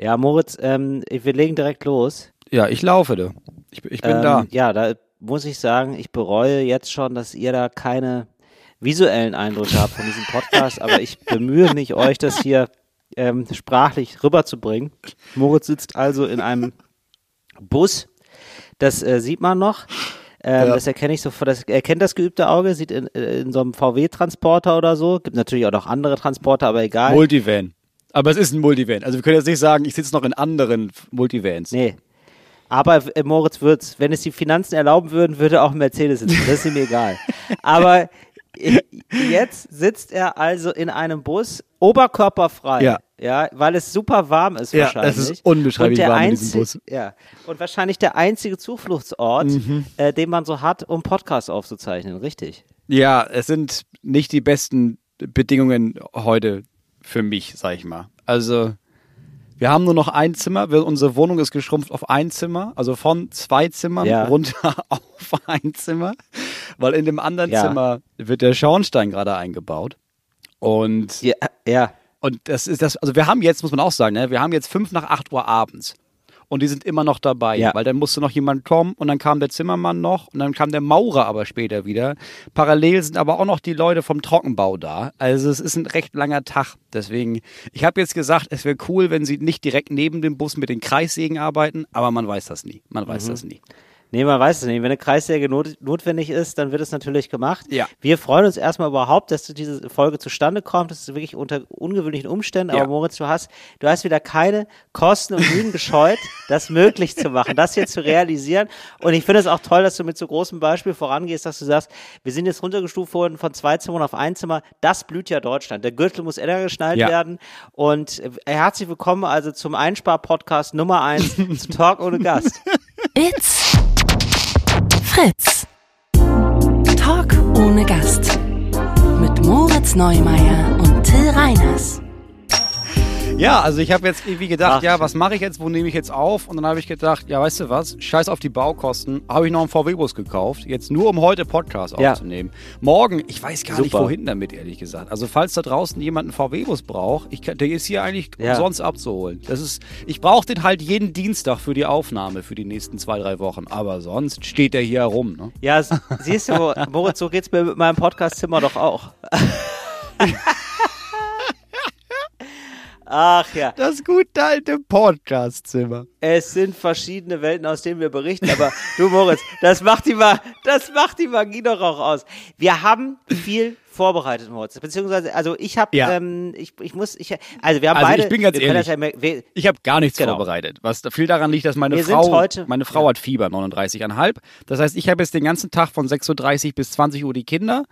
Ja, Moritz, ähm, wir legen direkt los. Ja, ich laufe, du. Ich, ich bin ähm, da. Ja, da muss ich sagen, ich bereue jetzt schon, dass ihr da keine visuellen Eindrücke habt von diesem Podcast, aber ich bemühe mich, euch das hier ähm, sprachlich rüberzubringen. Moritz sitzt also in einem Bus, das äh, sieht man noch. Ähm, Ja. Das erkenne ich sofort. Das erkennt das geübte Auge, sieht in, in so einem VW-Transporter oder so. Gibt natürlich auch noch andere Transporter, aber egal. Multivan. Aber es ist ein Multivan. Also wir können jetzt nicht sagen, ich sitze noch in anderen Multivans. Nee. Aber äh, Moritz wird's, wenn es die Finanzen erlauben würden, würde auch ein Mercedes sitzen. Das ist ihm egal. Aber äh, jetzt sitzt er also in einem Bus, oberkörperfrei. Ja. Ja, weil es super warm ist Ja, wahrscheinlich. es ist unbeschreiblich warm in diesem Bus. Ja. Und wahrscheinlich der einzige Zufluchtsort, Mhm. äh, den man so hat, um Podcasts aufzuzeichnen, richtig? Ja, es sind nicht die besten Bedingungen heute für mich, sag ich mal. Also, wir haben nur noch ein Zimmer. Wir, unsere Wohnung ist geschrumpft auf ein Zimmer. Also von zwei Zimmern Ja. runter auf ein Zimmer. Weil in dem anderen Ja. Zimmer wird der Schornstein gerade eingebaut. Und Ja, ja. Und das ist das, also wir haben jetzt, muss man auch sagen, ne, wir haben jetzt fünf nach acht Uhr abends. Und die sind immer noch dabei, Ja. weil dann musste noch jemand kommen und dann kam der Zimmermann noch und dann kam der Maurer aber später wieder. Parallel sind aber auch noch die Leute vom Trockenbau da. Also es ist ein recht langer Tag. Deswegen, ich habe jetzt gesagt, es wäre cool, wenn sie nicht direkt neben dem Bus mit den Kreissägen arbeiten, aber man weiß das nie. Man weiß Mhm. das nie. Nee, man weiß es nicht. Wenn eine Kreissäge not notwendig ist, dann wird es natürlich gemacht. Ja. Wir freuen uns erstmal überhaupt, dass diese Folge zustande kommt. Das ist wirklich unter ungewöhnlichen Umständen. Ja. Aber Moritz, du hast, du hast wieder keine Kosten und Mühen gescheut, das möglich zu machen, das hier zu realisieren. Und ich finde es auch toll, dass du mit so großem Beispiel vorangehst, dass du sagst, wir sind jetzt runtergestuft worden von zwei Zimmern auf ein Zimmer. Das blüht ja Deutschland. Der Gürtel muss enger geschnallt Ja. werden. Und äh, herzlich willkommen also zum Einspar-Podcast Nummer eins zu Talk ohne Gast. It's Fritz. Talk ohne Gast. Mit Moritz Neumeier und Till Reiners. Ja, also ich habe jetzt irgendwie gedacht, Ach, ja, was mache ich jetzt, wo nehme ich jetzt auf? Und dann habe ich gedacht, ja, weißt du was, scheiß auf die Baukosten, habe ich noch einen VW-Bus gekauft, jetzt nur um heute Podcast Ja. aufzunehmen. Morgen, ich weiß gar nicht, Super. wohin damit, ehrlich gesagt. Also falls da draußen jemand einen VW-Bus braucht, ich, kann- der ist hier eigentlich Ja. umsonst abzuholen. Das ist, ich brauche den halt jeden Dienstag für die Aufnahme für die nächsten zwei, drei Wochen. Aber sonst steht der hier herum. Ne? Ja, siehst du, Moritz, so geht's mir mit meinem Podcast-Zimmer doch auch. Ach ja, Das gute alte Podcast-Zimmer. es sind verschiedene Welten, aus denen wir berichten, aber du Moritz, das macht die, Ma das macht die Magie doch auch aus. Wir haben viel vorbereitet, Moritz, beziehungsweise, also ich habe, Ja. ähm, ich, ich muss, ich, also wir haben Also beide, ich bin ganz ehrlich. ja wir, Ich habe gar nichts Genau. vorbereitet. Was viel daran liegt, dass meine Wir Frau, heute- meine Frau hat Fieber, 39,5. Das heißt, ich habe jetzt den ganzen Tag von 6.30 Uhr bis 20 Uhr die Kinder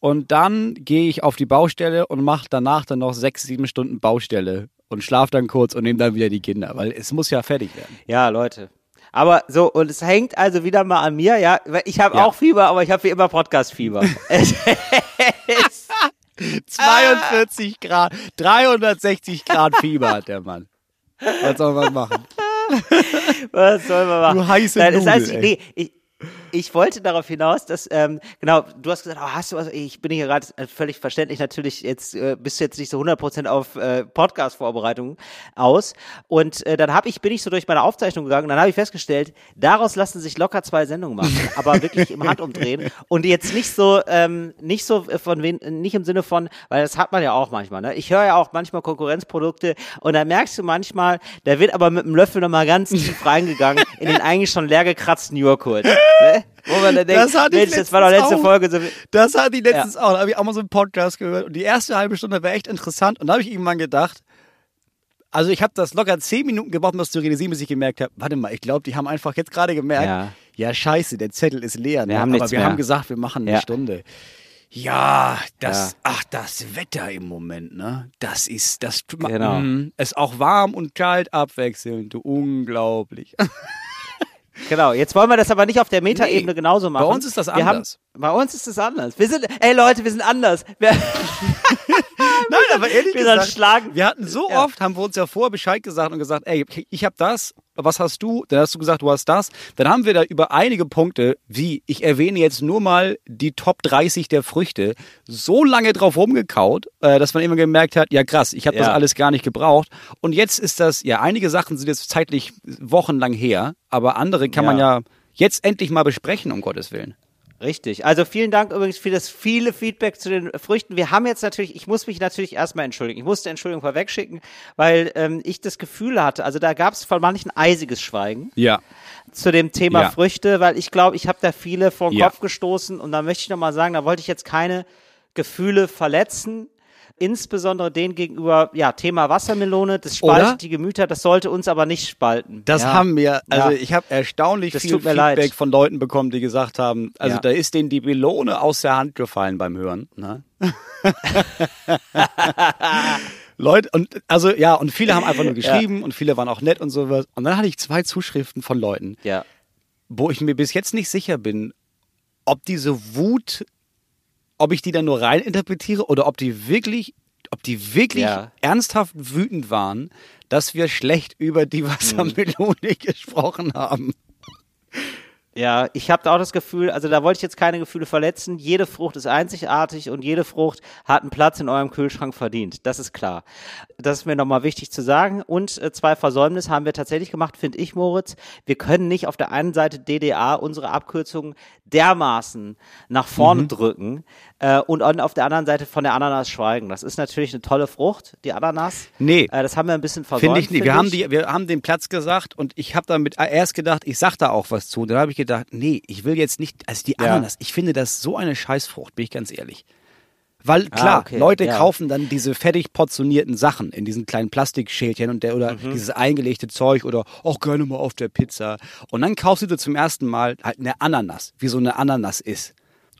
und dann gehe ich auf die Baustelle und mache danach dann noch sechs, sieben Stunden Baustelle und schlafe dann kurz und nehme dann wieder die Kinder, weil es muss ja fertig werden. Ja, Leute. Aber so, und es hängt also wieder mal an mir, ja. Ich habe Ja. auch Fieber, aber ich habe wie immer Podcast-Fieber. Es ist- 42 Grad, 360 Grad Fieber hat der Mann. Was soll man machen? Was soll man machen? Du heiße Nein, das Nudel, heißt, ey. nee, ich, ich wollte darauf hinaus, dass, ähm, genau, du hast gesagt, oh, hast du was, ich bin hier gerade äh, völlig verständlich, natürlich, jetzt äh, bist du jetzt nicht so 100% auf äh, Podcast-Vorbereitung aus. Und äh, dann habe ich, bin ich so durch meine Aufzeichnung gegangen dann habe ich festgestellt, daraus lassen sich locker zwei Sendungen machen, aber wirklich im Handumdrehen und jetzt nicht so, ähm, nicht so von wen, nicht im Sinne von, weil das hat man ja auch manchmal, ne? Ich höre ja auch manchmal Konkurrenzprodukte und da merkst du manchmal, da wird aber mit dem Löffel nochmal ganz tief reingegangen in den eigentlich schon leer gekratzten Joghurt. Ne? Wo man dann denkt, Das hatte Mensch, das war doch letzte auch. Folge so. Das hatte ich letztens auch. Da habe ich auch mal so einen Podcast gehört. Und die erste halbe Stunde war echt interessant. Und da habe ich irgendwann gedacht, also ich habe das locker zehn Minuten gebraucht, um das zu realisieren, bis ich gemerkt habe, warte mal, ich glaube, die haben einfach jetzt gerade gemerkt, Ja. ja. scheiße, der Zettel ist leer. Ne? Wir haben Aber wir mehr. haben gesagt, wir machen eine Ja. Stunde. Ja, das, Ja. ach, das Wetter im Moment, ne? Das ist, das Genau. Mhm. ist auch warm und kalt abwechselnd, du unglaublich. Genau, jetzt wollen wir das aber nicht auf der Metaebene Nee, genauso machen. uns ist das anders. Haben, bei uns ist das anders. Wir sind, ey Leute, wir sind anders. Wir, Nein, aber ehrlich wir sind gesagt, schlagen. wir hatten so Ja. oft, haben wir uns ja vorher Bescheid gesagt und gesagt, ey, ich habe das was hast du? Dann hast du gesagt, du hast das. Dann haben wir da über einige Punkte, wie, ich erwähne jetzt nur mal die Top 30 der Früchte, so lange drauf rumgekaut, äh, dass man immer gemerkt hat, ja krass, ich habe Ja. das alles gar nicht gebraucht. Und jetzt ist das, ja, einige Sachen sind jetzt zeitlich wochenlang her, aber andere kann Ja. man ja jetzt endlich mal besprechen, um Gottes Willen. Richtig. Also vielen Dank übrigens für das viele Feedback zu den Früchten. Wir haben jetzt natürlich, ich muss mich natürlich erstmal entschuldigen. Ich musste Entschuldigung vorwegschicken, weil ähm, ich das Gefühl hatte, also da gab es von manchen eisiges Schweigen Ja. zu dem Thema Ja. Früchte, weil ich glaube, ich habe da viele vor den Ja. Kopf gestoßen und da möchte ich nochmal sagen, da wollte ich jetzt keine Gefühle verletzen. Insbesondere den gegenüber, ja, Thema Wassermelone, das spaltet Oder? die Gemüter, das sollte uns aber nicht spalten. Das ja. haben wir, also Ja. ich habe erstaunlich Das viel Feedback leid. von Leuten bekommen, die gesagt haben, also Ja. da ist denen die Melone aus der Hand gefallen beim Hören. Ne? Leute, und also ja, und viele haben einfach nur geschrieben und viele waren auch nett und sowas. Und dann hatte ich zwei Zuschriften von Leuten, wo ich mir bis jetzt nicht sicher bin, ob diese Wut, ob ich die dann nur rein interpretiere oder ob die wirklich, ob die wirklich Ja. ernsthaft wütend waren, dass wir schlecht über die Wassermelone gesprochen haben. Ja, ich habe da auch das Gefühl, also da wollte ich jetzt keine Gefühle verletzen. Jede Frucht ist einzigartig und jede Frucht hat einen Platz in eurem Kühlschrank verdient. Das ist klar. Das ist mir nochmal wichtig zu sagen. Und äh, zwei Versäumnisse haben wir tatsächlich gemacht, finde ich, Moritz. Wir können nicht auf der einen Seite DDA unsere Abkürzung dermaßen nach vorne Mhm. drücken äh, und an- auf der anderen Seite von der Ananas schweigen. Das ist natürlich eine tolle Frucht, die Ananas. Nee. Äh, das haben wir ein bisschen versäumt. Finde ich nicht. Wir find haben, ich. die, wir haben den Platz gesagt und ich habe damit erst gedacht, ich sag da auch was zu. Dann habe ich gedacht, nee, ich will jetzt nicht, also die Ja. Ananas, ich finde das so eine Scheißfrucht, bin ich ganz ehrlich. Weil klar, Ah, okay, Leute ja. kaufen dann diese fertig portionierten Sachen in diesen kleinen Plastikschälchen und der oder Mhm. dieses eingelegte Zeug oder auch gerne mal auf der Pizza. Und dann kaufst du dir zum ersten Mal halt eine Ananas, wie so eine Ananas ist.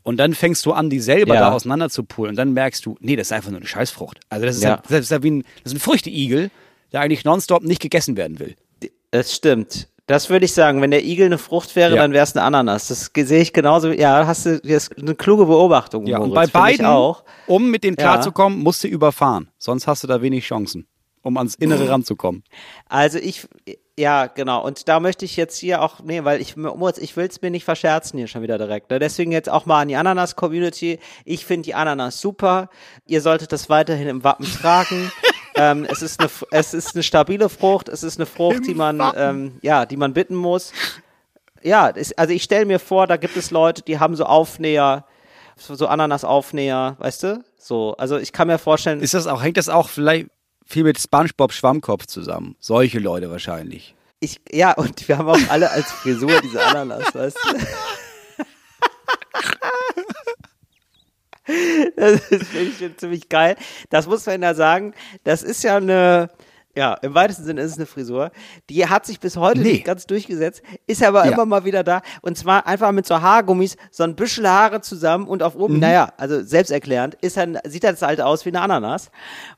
Und dann fängst du an, die selber Ja. da auseinander zu poolen. Und dann merkst du, nee, das ist einfach nur eine Scheißfrucht. Also das ist Ja. ja, das ist ja wie ein, das ist ein Früchteigel, der eigentlich nonstop nicht gegessen werden will. Das stimmt. Das würde ich sagen. Wenn der Igel eine Frucht wäre, Ja. dann wäre es eine Ananas. Das sehe ich genauso. Ja, hast du, das ist eine kluge Beobachtung. Ja, und Moritz, bei finde ich beiden, auch. um mit denen klarzukommen, musst du überfahren. Sonst hast du da wenig Chancen, um ans Innere ranzukommen. Also ich, ja, genau. Und da möchte ich jetzt hier auch, nee, weil ich, ich will es mir nicht verscherzen hier schon wieder direkt. Ne? Deswegen jetzt auch mal an die Ananas-Community. Ich finde die Ananas super. Ihr solltet das weiterhin im Wappen tragen. ähm, es ist eine, es ist eine stabile Frucht. Es ist eine Frucht, die man, ähm, ja, die man bitten muss. Ja, es, also ich stelle mir vor, da gibt es Leute, die haben so Aufnäher, so Ananas-Aufnäher, weißt du? So, also ich kann mir vorstellen, Ist das auch, hängt das auch vielleicht viel mit SpongeBob Schwammkopf zusammen? Solche Leute wahrscheinlich. Ich, ja, und wir haben auch alle als Frisur diese Ananas, weißt du? Das ist- finde ich schon ziemlich geil. Das muss man ja sagen. Das ist ja eine, ja, im weitesten Sinne ist es eine Frisur. Die hat sich bis heute Nee. nicht ganz durchgesetzt, ist aber Ja. immer mal wieder da. Und zwar einfach mit so Haargummis, so ein Büschel Haare zusammen und auf oben, Mhm. naja, also selbsterklärend, ist dann, sieht das halt aus wie eine Ananas.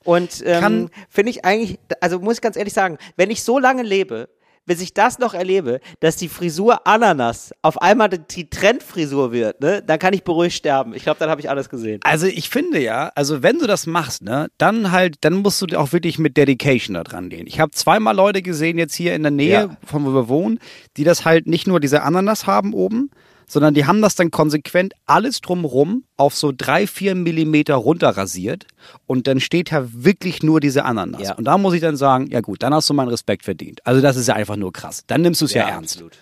Und ähm, finde ich eigentlich, also muss ich ganz ehrlich sagen, wenn ich so lange lebe, bis ich das noch erlebe, dass die Frisur Ananas auf einmal die- Trendfrisur wird, ne, dann kann ich beruhigt sterben. Ich glaube, dann habe ich alles gesehen. Also ich finde ja, also wenn du das machst, ne, dann halt, dann musst du auch wirklich mit Dedication da dran gehen. Ich habe zweimal Leute gesehen jetzt hier in der Nähe, Ja. von wo wir wohnen, die das halt nicht nur diese Ananas haben oben, sondern die haben das dann konsequent alles drumrum auf so drei, vier Millimeter runterrasiert und dann steht da wirklich nur diese Ananas. Ja. Und da muss ich dann sagen, ja gut, dann hast du meinen Respekt verdient. Also das ist ja einfach nur krass. Dann nimmst du es ja, ernst. Absolut.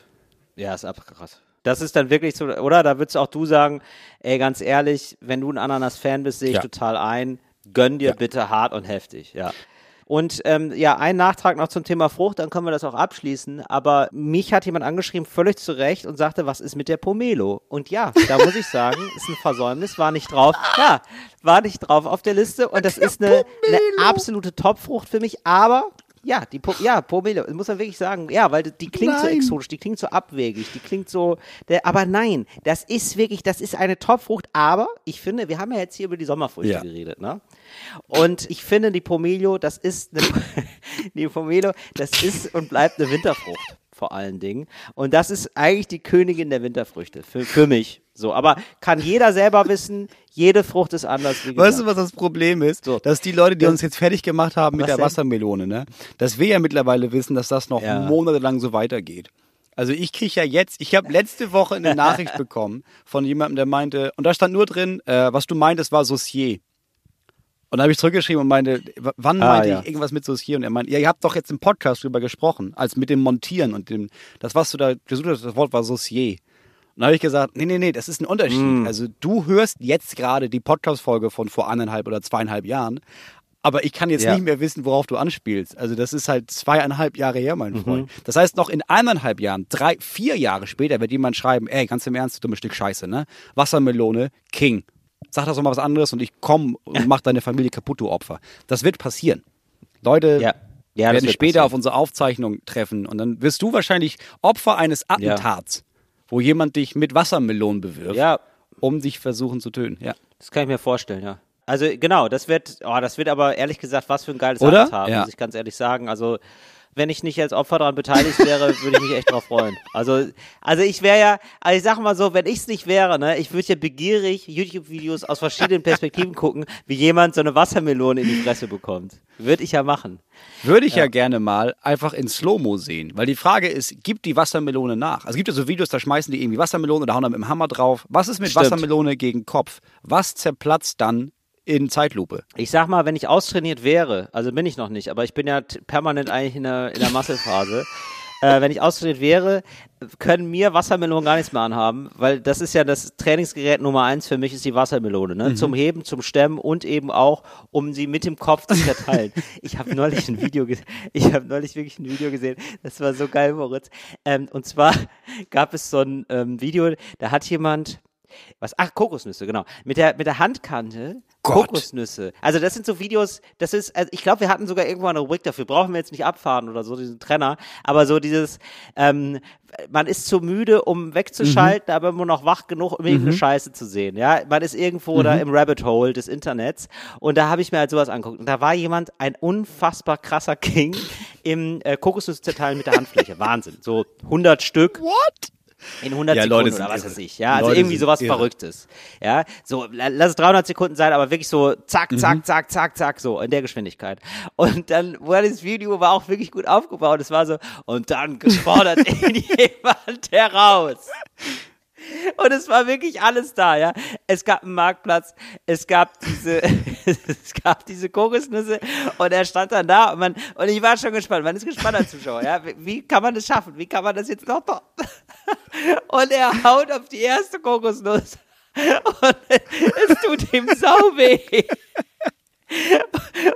Ja, ist abkrass. Das ist dann wirklich so, oder? Da würdest auch du sagen, ey, ganz ehrlich, wenn du ein Ananas-Fan bist, sehe ich Ja. total ein. Gönn dir bitte hart und heftig, ja. Und ähm, ja, ein Nachtrag noch zum Thema Frucht, dann können wir das auch abschließen. Aber mich hat jemand angeschrieben, völlig zu Recht, und sagte, was ist mit der Pomelo? Und ja, da muss ich sagen, ist ein Versäumnis, war nicht drauf. Ja, war nicht drauf auf der Liste. Und das ist eine, eine absolute Topfrucht für mich. Aber ja, die po ja, Pomelo, das muss man wirklich sagen. Ja, weil die klingt so Nein. exotisch, die klingt so abwegig, die klingt so. Der, aber nein, das ist wirklich, das ist eine Topfrucht. Aber ich finde, wir haben ja jetzt hier über die Sommerfrüchte Ja. geredet, ne? Und ich finde, die Pomelo, das ist eine, die Pomelo, das ist und bleibt eine Winterfrucht. Vor allen Dingen. Und das ist eigentlich die Königin der Winterfrüchte, für, für mich. So, aber kann jeder selber wissen, jede Frucht ist anders. Weißt du, was das Problem ist? So. Dass die Leute, die uns jetzt fertig gemacht haben mit Was der denn? Wassermelone, ne? dass wir ja mittlerweile wissen, dass das noch Ja. monatelang so weitergeht. Also ich kriege ja jetzt, ich habe letzte Woche eine Nachricht bekommen von jemandem, der meinte, und da stand nur drin, äh, was du meintest, war Saucier. Und dann habe ich zurückgeschrieben und meinte, wann Ah, meinte ja. ich irgendwas mit Saucier? Und er meinte, ja, ihr habt doch jetzt im Podcast drüber gesprochen, als mit dem Montieren und dem, das, was du da gesucht hast, das Wort war Saucier. Und dann habe ich gesagt, nee, nee, nee, das ist ein Unterschied. Mm. Also du hörst jetzt gerade die Podcast-Folge von vor eineinhalb oder zweieinhalb Jahren, aber ich kann jetzt Ja. nicht mehr wissen, worauf du anspielst. Also das ist halt zweieinhalb Jahre her, Mhm. mein Freund. Das heißt, noch in eineinhalb Jahren, drei, vier Jahre später wird jemand schreiben, ey, ganz im Ernst, du dummes Stück Scheiße, ne? Wassermelone, King. Sag das doch mal was anderes und ich komm und mach deine Familie kaputt, du Opfer. Das wird passieren. Leute Ja. Ja, werden später passieren. auf unsere Aufzeichnung treffen und dann wirst du wahrscheinlich Opfer eines Attentats, wo jemand dich mit Wassermelonen bewirft, Ja. um dich versuchen zu töten. Ja. Das kann ich mir vorstellen, ja. Also genau, das wird, oh, das wird aber ehrlich gesagt, was für ein geiles Oder? Attentat, Ja. muss ich ganz ehrlich sagen. Also wenn ich nicht als Opfer daran beteiligt wäre, würde ich mich echt drauf freuen. Also, also ich wäre ja, also ich sag mal so, wenn ich es nicht wäre, ne, ich würde ja begierig YouTube-Videos aus verschiedenen Perspektiven gucken, wie jemand so eine Wassermelone in die Fresse bekommt. Würde ich ja machen. Würde ich ja. gerne mal einfach in Slow-Mo sehen. Weil die Frage ist, gibt die Wassermelone nach? Also es gibt ja so Videos, da schmeißen die irgendwie Wassermelone oder hauen dann mit dem Hammer drauf. Was ist mit Stimmt. Wassermelone gegen Kopf? Was zerplatzt dann in Zeitlupe? Ich sag mal, wenn ich austrainiert wäre, also bin ich noch nicht, aber ich bin ja permanent eigentlich in der, in der Muskelphase. äh, wenn ich austrainiert wäre, können mir Wassermelonen gar nichts mehr anhaben, weil das ist ja das Trainingsgerät Nummer eins für mich ist die Wassermelone, ne? Zum Heben, zum Stemmen und eben auch, um sie mit dem Kopf zu verteilen. ich habe neulich ein Video, ich habe neulich wirklich ein Video gesehen, das war so geil, Moritz. Ähm, und zwar gab es so ein ähm, Video, da hat jemand was? Ach, Kokosnüsse, genau. Mit der, mit der Handkante Gott. Kokosnüsse. Also das sind so Videos, das ist, also ich glaube, wir hatten sogar irgendwo eine Rubrik dafür. Brauchen wir jetzt nicht abfahren oder so, diesen Trenner. Aber so dieses, ähm, man ist zu müde, um wegzuschalten, aber immer noch wach genug, um irgendeine Scheiße zu sehen. Ja, man ist irgendwo da im Rabbit Hole des Internets. Und da habe ich mir halt sowas angeguckt. Und da war jemand, ein unfassbar krasser King im äh, Kokosnüsse zerteilen mit der Handfläche. Wahnsinn. So 100 Stück. What? In 100 Ja, Sekunden Leute oder was irre. weiß ich. Ja, also Leute irgendwie sowas irre. Verrücktes. Ja, so, la- lass es 300 Sekunden sein, aber wirklich so zack, Mhm. zack, zack, zack, zack, so in der Geschwindigkeit. Und dann, war das Video war auch wirklich gut aufgebaut. Es war so, und dann gefordert ihn jemand heraus. Und es war wirklich alles da, ja. Es gab einen Marktplatz, es gab diese, es gab diese Kokosnüsse und er stand dann da und man, und ich war schon gespannt, man ist gespannt als Zuschauer, ja. Wie, kann man das schaffen? Wie kann man das jetzt noch? Und er haut auf die erste Kokosnuss und es tut ihm sau weh.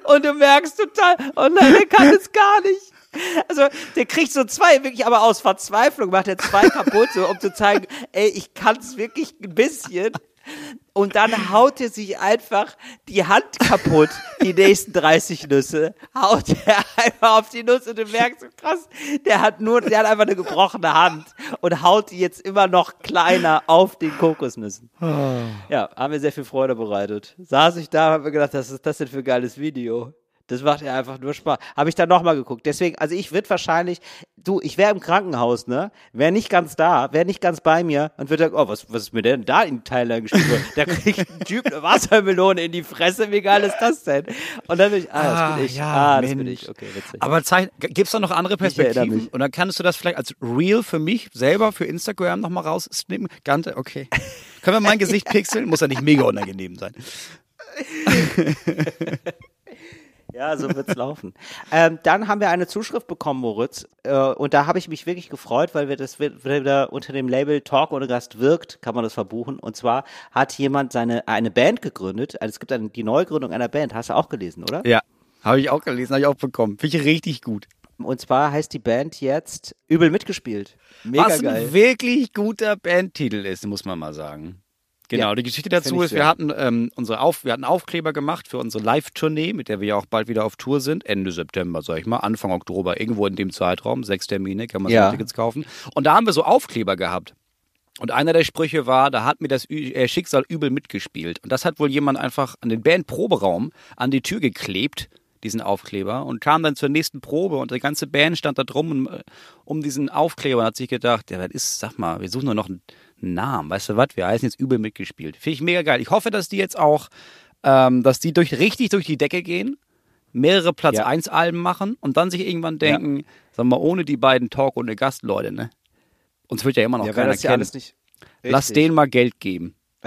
Und du merkst total, oh nein, der kann es gar nicht. Also, der kriegt so zwei, wirklich, aber aus Verzweiflung macht er zwei kaputt, so, um zu zeigen, ey, ich kann es wirklich ein bisschen. Und dann haut er sich einfach die Hand kaputt, die nächsten 30 Nüsse, haut er einfach auf die Nuss und du merkst so krass, der hat nur, der hat einfach eine gebrochene Hand und haut die jetzt immer noch kleiner auf den Kokosnüssen. Ja, haben mir sehr viel Freude bereitet. Saß ich da und hab mir gedacht, was ist das denn für ein geiles Video? Das macht ja einfach nur Spaß. Habe ich dann nochmal geguckt. Deswegen, also ich würde wahrscheinlich, du, ich wäre im Krankenhaus, ne? Wäre nicht ganz da, wäre nicht ganz bei mir und würde sagen, oh, was, was ist mir denn da in Thailand geschrieben? Da kriegt ein Typ eine Wassermelone in die Fresse. Wie geil ist das denn? Und dann bin ich, ah, das bin ich. ja, ah, das bin Mensch. ich. Okay, witzig. Aber gibt es da noch andere Perspektiven? Und dann kannst du das vielleicht als Reel für mich selber für Instagram nochmal raussnippen? Gante, okay. Können wir mein Gesicht pixeln? Muss ja nicht mega unangenehm sein. Ja, so wird's laufen. Ähm, dann haben wir eine Zuschrift bekommen, Moritz, äh, und da habe ich mich wirklich gefreut, weil wir das wi- wieder unter dem Label Talk ohne Gast wirkt, kann man das verbuchen. Und zwar hat jemand seine eine Band gegründet. Also es gibt eine, die Neugründung einer Band. Hast du auch gelesen, oder? Ja. Habe ich auch gelesen, habe ich auch bekommen. Finde ich richtig gut. Und zwar heißt die Band jetzt Übel mitgespielt. Mega Was geil. ein wirklich guter Bandtitel ist, muss man mal sagen. Genau, Ja, die Geschichte dazu ist, wir hatten ähm, unsere Auf, wir hatten Aufkleber gemacht für unsere Live-Tournee, mit der wir ja auch bald wieder auf Tour sind, Ende September, sag ich mal, Anfang Oktober, irgendwo in dem Zeitraum, sechs Termine, kann man Ja. Tickets kaufen. Und da haben wir so Aufkleber gehabt. Und einer der Sprüche war, da hat mir das äh, Schicksal übel mitgespielt. Und das hat wohl jemand einfach an den Bandproberaum an die Tür geklebt, diesen Aufkleber, und kam dann zur nächsten Probe und die ganze Band stand da drum um, um diesen Aufkleber und hat sich gedacht, ja, das ist, sag mal, wir suchen nur noch einen Namen, weißt du was, wir heißen jetzt übel mitgespielt. Finde ich mega geil. Ich hoffe, dass die jetzt auch, ähm, dass die durch, richtig durch die Decke gehen, mehrere Platz Ja. 1 Alben machen und dann sich irgendwann denken, sag mal, ohne die beiden Talk ohne Gastleute, ne? Uns wird ja immer noch Ja, keiner das ja kennen. Lass denen mal Geld geben.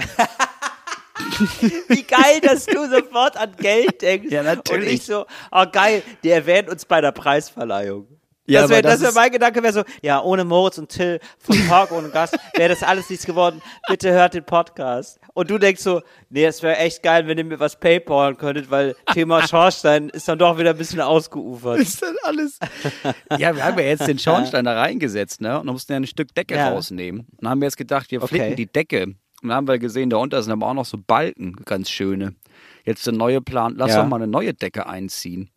Wie geil, dass du sofort an Geld denkst. Ja, natürlich. Und ich so, oh geil, die erwähnen uns bei der Preisverleihung. Ja, das wäre das wär mein Gedanke, wäre so, ja, ohne Moritz und Till von Talk ohne Gast wäre das alles nichts geworden. Bitte hört den Podcast. Und du denkst so, nee, es wäre echt geil, wenn ihr mir was Paypalen könntet, weil Thema Schornstein ist dann doch wieder ein bisschen ausgeufert. ist das alles? ja, wir haben ja jetzt den Schornstein da reingesetzt, ne? Und mussten ja ein Stück Decke Ja. rausnehmen. Und haben wir jetzt gedacht, wir Okay. flicken die Decke. Und dann haben wir gesehen, da sind aber auch noch so Balken, ganz schöne. Jetzt der neue Plan, lass Ja. doch mal eine neue Decke einziehen.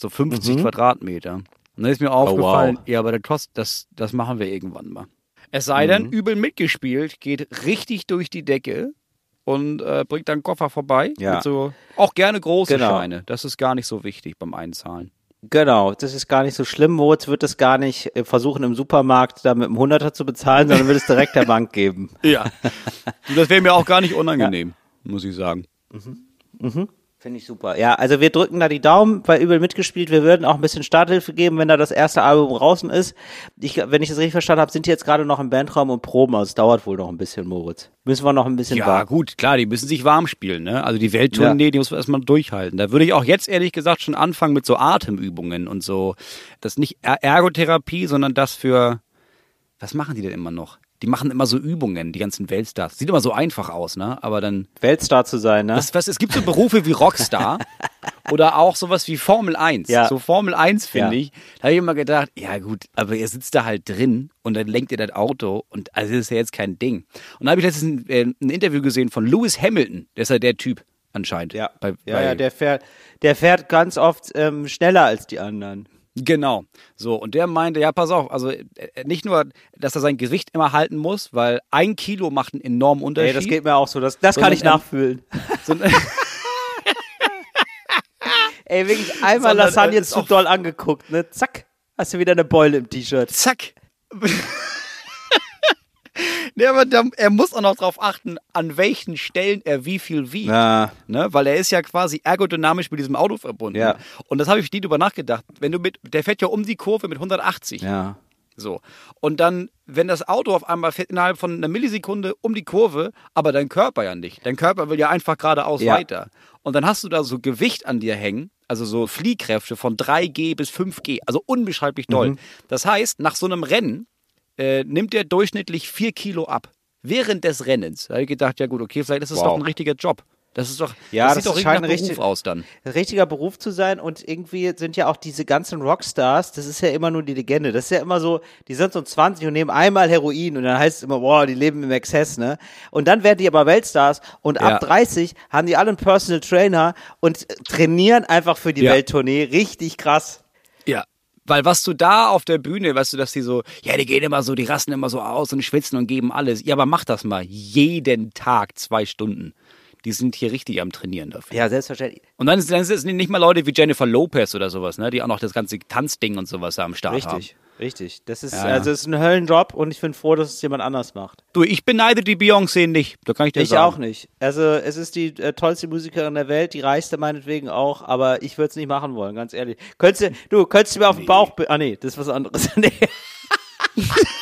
So 50 Mhm. Quadratmeter. Und dann ist mir Oh, aufgefallen, wow. ja, aber das, kostet, das, das machen wir irgendwann mal. Es sei denn, Mhm. übel mitgespielt, geht richtig durch die Decke und äh, bringt dann Koffer vorbei. Ja. So, auch gerne große Genau. Scheine. Das ist gar nicht so wichtig beim Einzahlen. Genau, das ist gar nicht so schlimm. Moritz wird es gar nicht äh, versuchen, im Supermarkt da mit einem Hunderter zu bezahlen, sondern wird es direkt der Bank geben. Ja. Du, das wäre mir auch gar nicht unangenehm, muss ich sagen. Finde ich super. Ja, also wir drücken da die Daumen, weil übel mitgespielt. Wir würden auch ein bisschen Starthilfe geben, wenn da das erste Album draußen ist. Ich, wenn ich das richtig verstanden habe, sind die jetzt gerade noch im Bandraum und proben. Also es dauert wohl noch ein bisschen, Moritz. Müssen wir noch ein bisschen Ja, warten. gut, klar, die müssen sich warm spielen, ne? Also die Welttournee, Ja. die muss man erstmal durchhalten. Da würde ich auch jetzt ehrlich gesagt schon anfangen mit so Atemübungen und so. Das ist nicht Er- Ergotherapie, sondern das für, was machen die denn immer noch? Die machen immer so Übungen, die ganzen Weltstars. Sieht immer so einfach aus, ne? Aber dann, Weltstar zu sein, ne? das, was, es gibt so Berufe wie Rockstar oder auch sowas wie Formel 1. Ja. So Formel 1 finde Ja. ich. Da habe ich immer gedacht, ja gut, aber ihr sitzt da halt drin und dann lenkt ihr das Auto und also das ist ja jetzt kein Ding. Und da habe ich letztens ein, äh, ein Interview gesehen von Lewis Hamilton. Der ist ja der Typ anscheinend. ja, Bei, ja, bei, ja, der fährt, der fährt ganz oft ähm, schneller als die anderen. Genau. So, und der meinte, ja, pass auf, also äh, nicht nur, dass er sein Gewicht immer halten muss, weil ein Kilo macht einen enormen Unterschied. Ey, das geht mir auch so. Das, das kann ich ähm, nachfühlen. so, Ey, wirklich einmal Sondern, Lasagne äh, ist zu doll angeguckt, ne? Zack, hast du wieder eine Beule im T-Shirt. zack. Nee, aber der, er muss auch noch darauf achten, an welchen Stellen er wie viel wiegt. Ja. Ne? Weil er ist ja quasi ergodynamisch mit diesem Auto verbunden. Ja. Und das habe ich nie drüber nachgedacht. Wenn du mit, der fährt ja um die Kurve mit 180. Ja. So. Und dann, wenn das Auto auf einmal fährt innerhalb von einer Millisekunde um die Kurve, aber dein Körper ja nicht. Dein Körper will ja einfach geradeaus Ja. weiter. Und dann hast du da so Gewicht an dir hängen, also so Fliehkräfte von 3G bis 5G, also unbeschreiblich doll. Mhm. Das heißt, nach so einem Rennen äh, nimmt der durchschnittlich 4 Kilo ab. Während des Rennens. Da habe ich gedacht, ja gut, okay, vielleicht ist das Wow. doch ein richtiger Job. Das ist doch, Ja, das das sieht doch richtig scheint ein Beruf richtig- aus dann. richtiger Beruf zu sein und irgendwie sind ja auch diese ganzen Rockstars, das ist ja immer nur die Legende. Das ist ja immer so, die sind so 20 und nehmen einmal Heroin und dann heißt es immer, boah, die leben im Exzess, ne? Und dann werden die aber Weltstars und Ja. ab 30 haben die alle einen Personal Trainer und trainieren einfach für die Ja. Welttournee. Richtig krass. Weil was du da auf der Bühne, weißt du, dass die so, ja, die gehen immer so, die rasten immer so aus und schwitzen und geben alles. Ja, aber mach das mal. Jeden Tag zwei Stunden. Die sind hier richtig am Trainieren dafür. Ja, selbstverständlich. Und dann, sind es nicht mal Leute wie Jennifer Lopez oder sowas, ne, die auch noch das ganze Tanzding und sowas am Start haben. Richtig, richtig. Das ist, Ja, ja. also es ist ein Höllenjob und ich bin froh, dass es jemand anders macht. Du, ich beneide die Beyoncé nicht. Da kann ich dir Ich sagen. auch nicht. Also es ist die äh, tollste Musikerin der Welt, die reichste meinetwegen auch, aber ich würde es nicht machen wollen, ganz ehrlich. Könntest du, du könntest du mir auf den Bauch, ah nee, das ist was anderes. nee,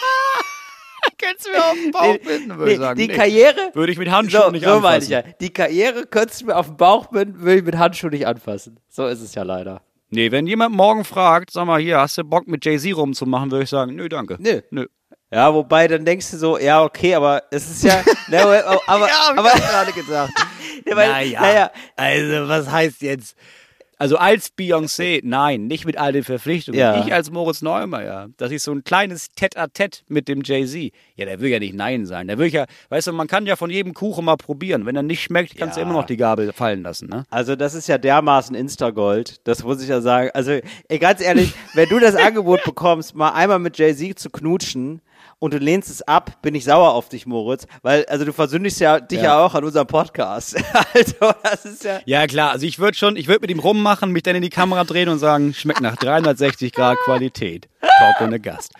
Kannst du mir auf den Bauch binden, würde nee, ich sagen. die Nee. Karriere, Würde ich mit Handschuhen so, nicht so meine ich anfassen. ja. Die Karriere könntest du mir auf den Bauch binden, würde ich mit Handschuhen nicht anfassen. So ist es ja leider. Nee, wenn jemand morgen fragt, sag mal hier, hast du Bock mit Jay-Z rumzumachen, würde ich sagen, nö, danke. Nö. Nö. Ja, wobei dann denkst du so, ja okay, aber es ist ja, ne, aber, aber, Ja, hab ich aber gerade gesagt. Naja, naja. also was heißt jetzt? Also als Beyoncé, nein, nicht mit all den Verpflichtungen. Ja. Ich als Moritz Neumeier, dass ich so ein kleines Tête-à-Tête mit dem Jay-Z, ja, der will ja nicht Nein sein. Der will ja, weißt du, man kann ja von jedem Kuchen mal probieren. Wenn er nicht schmeckt, kannst du Ja. immer noch die Gabel fallen lassen, ne? Also das ist ja dermaßen Instagold, das muss ich ja sagen. Also ey, ganz ehrlich, wenn du das Angebot bekommst, mal einmal mit Jay-Z zu knutschen, und du lehnst es ab, bin ich sauer auf dich, Moritz. Weil, also du versündigst ja dich ja, Ja. auch an unserem Podcast. also, das ist ja. Ja, klar. Also ich würde schon, ich würde mit ihm rummachen, mich dann in die Kamera drehen und sagen, schmeckt nach 360 Grad Qualität. Talk ohne Gast.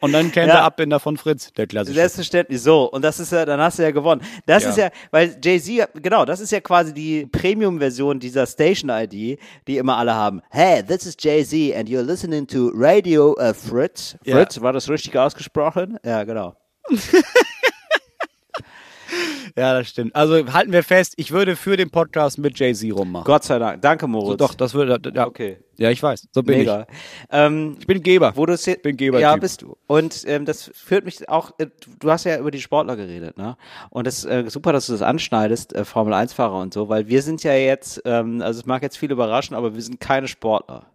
Und dann kennt Ja. der Abbinder von Fritz, der klassische. Selbstverständlich so. Und das ist ja, dann hast du ja gewonnen. Das Ja. ist ja, weil Jay-Z, genau, das ist ja quasi die Premium-Version dieser Station-ID, die immer alle haben. Hey, this is Jay-Z and you're listening to Radio uh, Fritz. Ja. Fritz, war das richtig ausgesprochen? Ja, genau. Ja, das stimmt. Also halten wir fest, ich würde für den Podcast mit Jay-Z rummachen. Gott sei Dank. Danke, Moritz. So, doch, das würde, ja. Okay. Ja, ich weiß. So bin Mega. Ähm, ich. Ich bin Geber. wo du es bin Gebertyp. Ja, bist du. Und ähm, das führt mich auch, äh, du hast ja über die Sportler geredet, ne? Und das ist äh, super, dass du das anschneidest, äh, Formel 1-Fahrer und so, weil wir sind ja jetzt, ähm, also es mag jetzt viel überraschen, aber wir sind keine Sportler.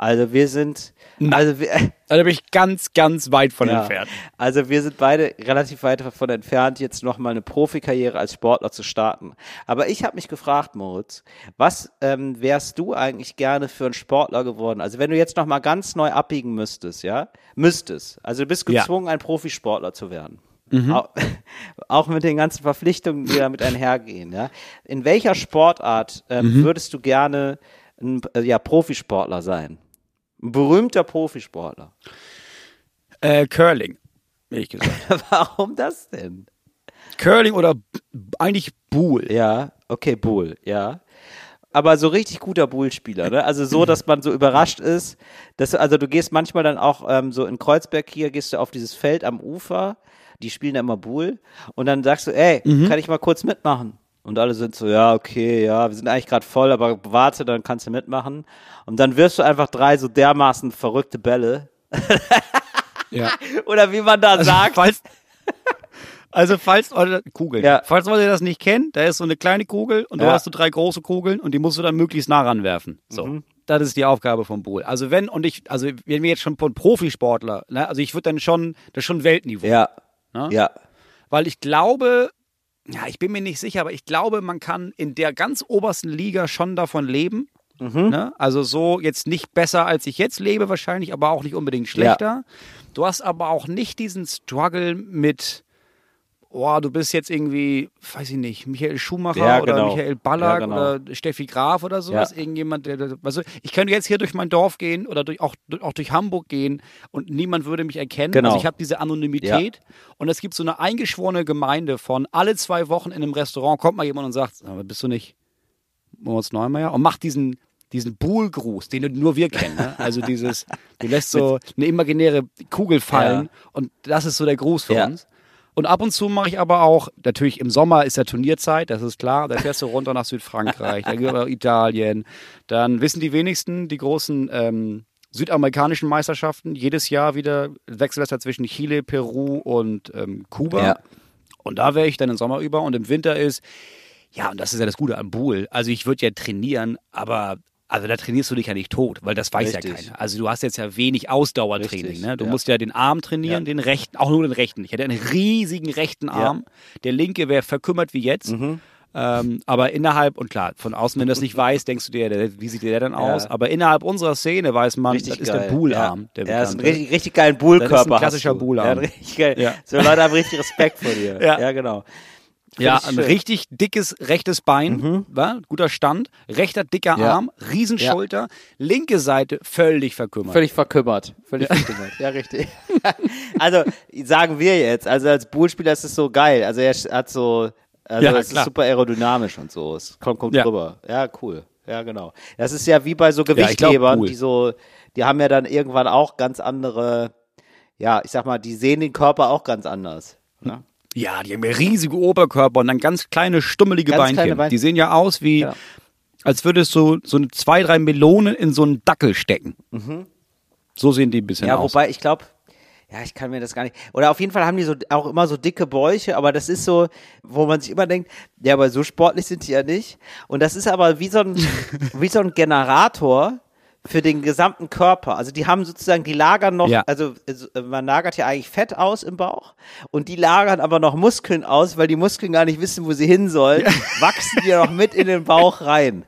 Also wir sind, also wir, Da bin ich ganz, ganz weit von ja, entfernt. also wir sind beide relativ weit davon entfernt, jetzt nochmal eine Profikarriere als Sportler zu starten. Aber ich habe mich gefragt, Moritz, was ähm, wärst du eigentlich gerne für ein Sportler geworden? Also wenn du jetzt nochmal ganz neu abbiegen müsstest, ja? Müsstest. Also du bist Ja. gezwungen, ein Profisportler zu werden. Auch, auch mit den ganzen Verpflichtungen, die damit einhergehen, ja? In welcher Sportart ähm, würdest du gerne ein äh, ja, Profisportler sein? Ein berühmter Profisportler. Äh, Curling, ehrlich gesagt. Warum das denn? Curling oder eigentlich Buhl. Ja, okay, Bull, ja. Aber so richtig guter Bull-Spieler, ne? Also so, dass man so überrascht ist. Dass, also du gehst manchmal dann auch ähm, so in Kreuzberg hier, gehst du auf dieses Feld am Ufer, die spielen da immer Bull und dann sagst du, ey, kann ich mal kurz mitmachen? Und alle sind so, ja, okay, ja, wir sind eigentlich gerade voll, aber warte, dann kannst du mitmachen. Und dann wirfst du einfach drei so dermaßen verrückte Bälle. Ja. Oder wie man da sagt. Falls, also falls eure Kugeln. Ja. Falls Leute das nicht kennen, da ist so eine kleine Kugel und du Ja. hast so drei große Kugeln und die musst du dann möglichst nah ranwerfen. So. Mhm. Das ist die Aufgabe vom Bull. Also wenn, und ich, also wenn wir jetzt schon von Profisportler, ne, also ich würde dann schon, das ist schon Weltniveau. Ja. Ne? Ja. Weil ich glaube, ja, ich bin mir nicht sicher, aber ich glaube, man kann in der ganz obersten Liga schon davon leben. Mhm. Ne? Also so jetzt nicht besser, als ich jetzt lebe, wahrscheinlich, aber auch nicht unbedingt schlechter. Du hast aber auch nicht diesen Struggle mit, oh, du bist jetzt irgendwie, weiß ich nicht, Michael Schumacher Ja, oder genau. Michael Ballack Ja, genau. oder Steffi Graf oder sowas. Ja. Irgendjemand, der, der- also ich könnte jetzt hier durch mein Dorf gehen oder durch, auch, durch- auch durch Hamburg gehen und niemand würde mich erkennen. Genau. Also ich habe diese Anonymität und es gibt so eine eingeschworene Gemeinde von alle zwei Wochen in einem Restaurant kommt mal jemand und sagt, aber bist du nicht Moritz Neumeier? Und macht diesen diesen Buhlgruß, den nur wir kennen. Ne? Also dieses, du lässt so eine imaginäre Kugel fallen und das ist so der Gruß für Ja. uns. Und ab und zu mache ich aber auch, natürlich im Sommer ist ja Turnierzeit, das ist klar, da fährst du runter nach Südfrankreich, dann nach Italien, dann wissen die wenigsten die großen ähm, südamerikanischen Meisterschaften, jedes Jahr wieder da zwischen Chile, Peru und ähm, Kuba. Ja. Und da wäre ich dann im Sommer über und im Winter ist, ja, und das ist ja das Gute am Buhl. Also ich würde ja trainieren, aber also da trainierst du dich ja nicht tot, weil das weiß ja Richtig. keiner. Also du hast jetzt ja wenig Ausdauertraining. Richtig, Ne? Du ja. musst ja den Arm trainieren, Ja. den rechten, auch nur den rechten. Ich hätte einen riesigen rechten Arm. Der linke wäre verkümmert wie jetzt. Mhm. Ähm, aber innerhalb, und klar, von außen, wenn du das nicht weißt, denkst du dir, wie sieht der denn aus? Ja. Aber innerhalb unserer Szene weiß man, Richtig das ist geil. der Buhlarm. Ja, Der ja das ist ein richtig, richtig geilen Buhlkörper. Das ist ein klassischer. Buhlarm. Ja, richtig geil. Ja. So Leute haben richtig Respekt vor dir. Ja. ja genau. Ja, ein schön. richtig dickes rechtes Bein, wa? guter Stand, rechter dicker Ja. Arm, Riesenschulter, linke Seite völlig verkümmert. Völlig verkümmert. Völlig verkümmert. Ja, richtig. also, sagen wir jetzt, also als Bullspieler ist es so geil. Also er hat so, also Ja, es ist super aerodynamisch und so. Es kommt, kommt Ja. drüber. Ja, cool. Ja, genau. Das ist ja wie bei so Gewichthebern, cool. die so, die haben ja dann irgendwann auch ganz andere, ja, ich sag mal, die sehen den Körper auch ganz anders. Ne? Ja, die haben ja riesige Oberkörper und dann ganz kleine stummelige Ganz Beinchen. kleine Bein- Die sehen ja aus wie, Ja. als würdest du so eine zwei, drei Melonen in so einen Dackel stecken. So sehen die ein bisschen Mhm. Ja, aus. wobei ich glaube, ja, ich kann mir das gar nicht. Oder auf jeden Fall haben die so auch immer so dicke Bäuche, aber das ist so, wo man sich immer denkt, ja, aber so sportlich sind die ja nicht. Und das ist aber wie so ein, wie so ein Generator für den gesamten Körper. Also die haben sozusagen, die lagern noch, Ja. also äh, man lagert ja eigentlich Fett aus im Bauch und die lagern aber noch Muskeln aus, weil die Muskeln gar nicht wissen, wo sie hin sollen, wachsen die ja noch mit in den Bauch rein.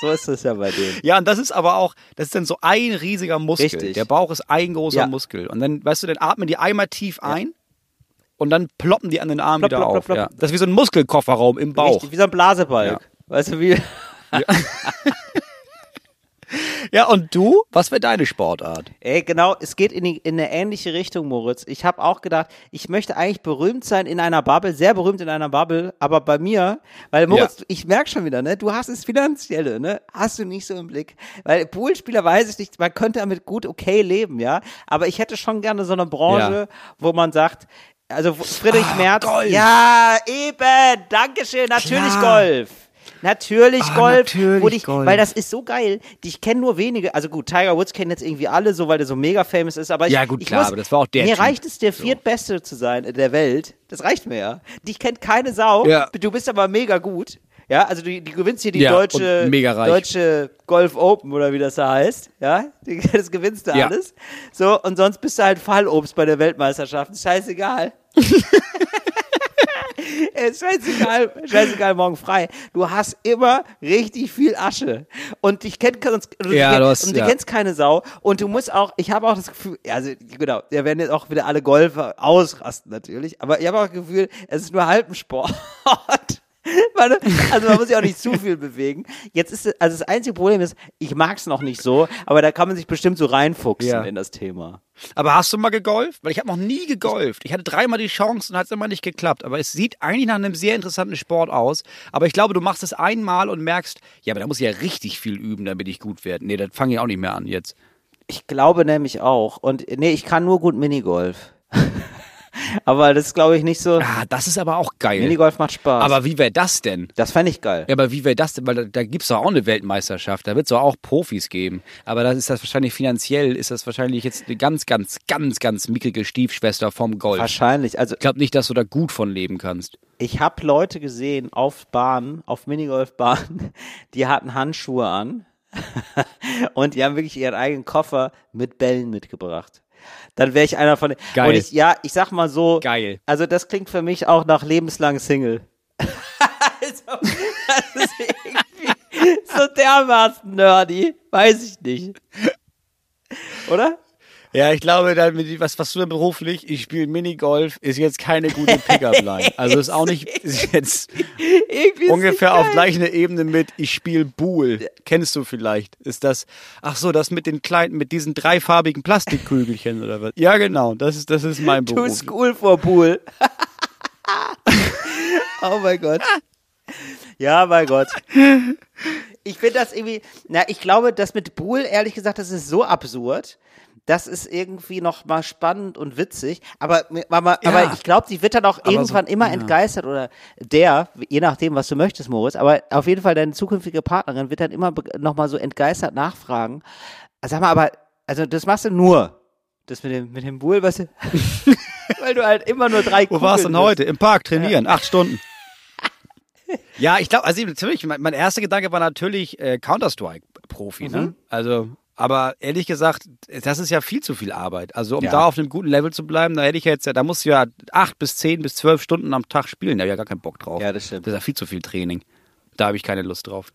So ist es ja bei denen. Ja, und das ist aber auch, das ist dann so ein riesiger Muskel. Richtig. Der Bauch ist ein großer Ja. Muskel. Und dann, weißt du, dann atmen die einmal tief ein und dann ploppen die an den Arm Plopp, wieder plopp, auf. Ja. plopp. Das ist wie so ein Muskelkofferraum im Bauch. Richtig, wie so ein Blasebalg. Ja. Weißt du, wie. Ja, und du? Was wäre deine Sportart? Ey, genau, es geht in, die, in eine ähnliche Richtung, Moritz. Ich habe auch gedacht, ich möchte eigentlich berühmt sein in einer Bubble, sehr berühmt in einer Bubble, aber bei mir, weil Moritz, ich merke schon wieder, ne, du hast es finanzielle, ne, hast du nicht so im Blick. Weil Poolspieler weiß ich nicht, man könnte damit gut okay leben, ja, aber ich hätte schon gerne so eine Branche, wo man sagt, also Friedrich Ah, Merz, Golf. ja, eben, Dankeschön, natürlich Klar. Golf. Natürlich Ah, Golf, natürlich wo dich, Golf. weil das ist so geil. Ich kenne nur wenige, also gut, Tiger Woods kennen jetzt irgendwie alle, so weil der so mega famous ist, aber ich, Ja, gut, ich klar, muss, aber das war auch der Mir Typ. reicht es, der viertbeste zu sein in der Welt. Das reicht mir ja. Dich kennt keine Sau. Ja. Du bist aber mega gut. Ja, also du, du gewinnst hier die Ja, deutsche, deutsche Golf Open oder wie das da heißt. Ja, das gewinnst du Ja. alles. So, und sonst bist du halt Fallobst bei der Weltmeisterschaft. Scheißegal. Äh, scheißegal, scheißegal, morgen frei. Du hast immer richtig viel Asche. Und dich kennt sonst, und Ja, du, hast- und du ja. kennst keine Sau. Und du musst auch, ich habe auch das Gefühl, also genau, da werden jetzt auch wieder alle Golfer ausrasten natürlich, aber ich habe auch das Gefühl, es ist nur halb ein Sport. Also man muss sich auch nicht zu viel bewegen. Jetzt ist es- also das einzige Problem ist, ich mag es noch nicht so, aber da kann man sich bestimmt so reinfuchsen Ja. in das Thema. Aber hast du mal gegolft? Weil ich habe noch nie gegolft. Ich hatte dreimal die Chance und hat es immer nicht geklappt. Aber es sieht eigentlich nach einem sehr interessanten Sport aus. Aber ich glaube, du machst es einmal und merkst, ja, aber da muss ich ja richtig viel üben, damit ich gut werde. Nee, das fange ich auch nicht mehr an jetzt. Ich glaube nämlich auch. Und nee, ich kann nur gut Minigolf. aber das ist, glaube ich, nicht so. Ah, das ist aber auch geil. Minigolf macht Spaß. aber wie wäre das denn? das fände ich geil. Ja, aber wie wäre das denn? Weil da, da gibt es doch auch eine Weltmeisterschaft. Da wird es doch auch Profis geben. Aber das ist das wahrscheinlich finanziell, ist das wahrscheinlich jetzt eine ganz, ganz, ganz, ganz mickrige Stiefschwester vom Golf. Wahrscheinlich. Also Ich glaube nicht, dass du da gut von leben kannst. ich habe Leute gesehen auf Bahnen, auf Minigolfbahnen, die hatten Handschuhe an und die haben wirklich ihren eigenen Koffer mit Bällen mitgebracht. Dann wäre ich einer von den. Geil. Und ich, ja, ich sag mal so. Geil. Also das klingt für mich auch nach lebenslang Single. also, das ist irgendwie so dermaßen nerdy. Weiß ich nicht. Oder? Ja, ich glaube, dann mit, was, was du beruflich, ich spiele Minigolf, ist jetzt keine gute Pickup-Line. Also ist auch nicht, ist jetzt ungefähr auf gleicher Ebene mit, ich spiele Buhl. Kennst du vielleicht? Ist das, ach so, das mit den kleinen, mit diesen dreifarbigen Plastikkügelchen oder was? Ja, genau, das ist, das ist mein To Beruf. school for pool. oh mein Gott. Ja, mein Gott. Ich finde das irgendwie, na, ich glaube, das mit Pool, ehrlich gesagt, das ist so absurd. Das ist irgendwie noch mal spannend und witzig, aber, aber, Ja. aber ich glaube, die wird dann auch so- irgendwann immer ja. entgeistert oder der, je nachdem, was du möchtest, Moritz, aber auf jeden Fall deine zukünftige Partnerin wird dann immer noch mal so entgeistert nachfragen. Sag mal, aber, also das machst du nur, das mit dem, mit dem Pool, was du, weil du halt immer nur drei Wo warst du Kugeln denn heute? Im Park trainieren, acht Stunden. Ja, ich glaube, also natürlich, mein, mein erster Gedanke war natürlich äh, Counter-Strike-Profi, ne? Mhm. Also, aber ehrlich gesagt, das ist ja viel zu viel Arbeit. Also, um Ja. da auf einem guten Level zu bleiben, da hätte ich jetzt ja, da musst du ja acht bis zehn bis zwölf Stunden am Tag spielen. Da habe ich ja gar keinen Bock drauf. Ja, das stimmt. Das ist ja viel zu viel Training. Da habe ich keine Lust drauf.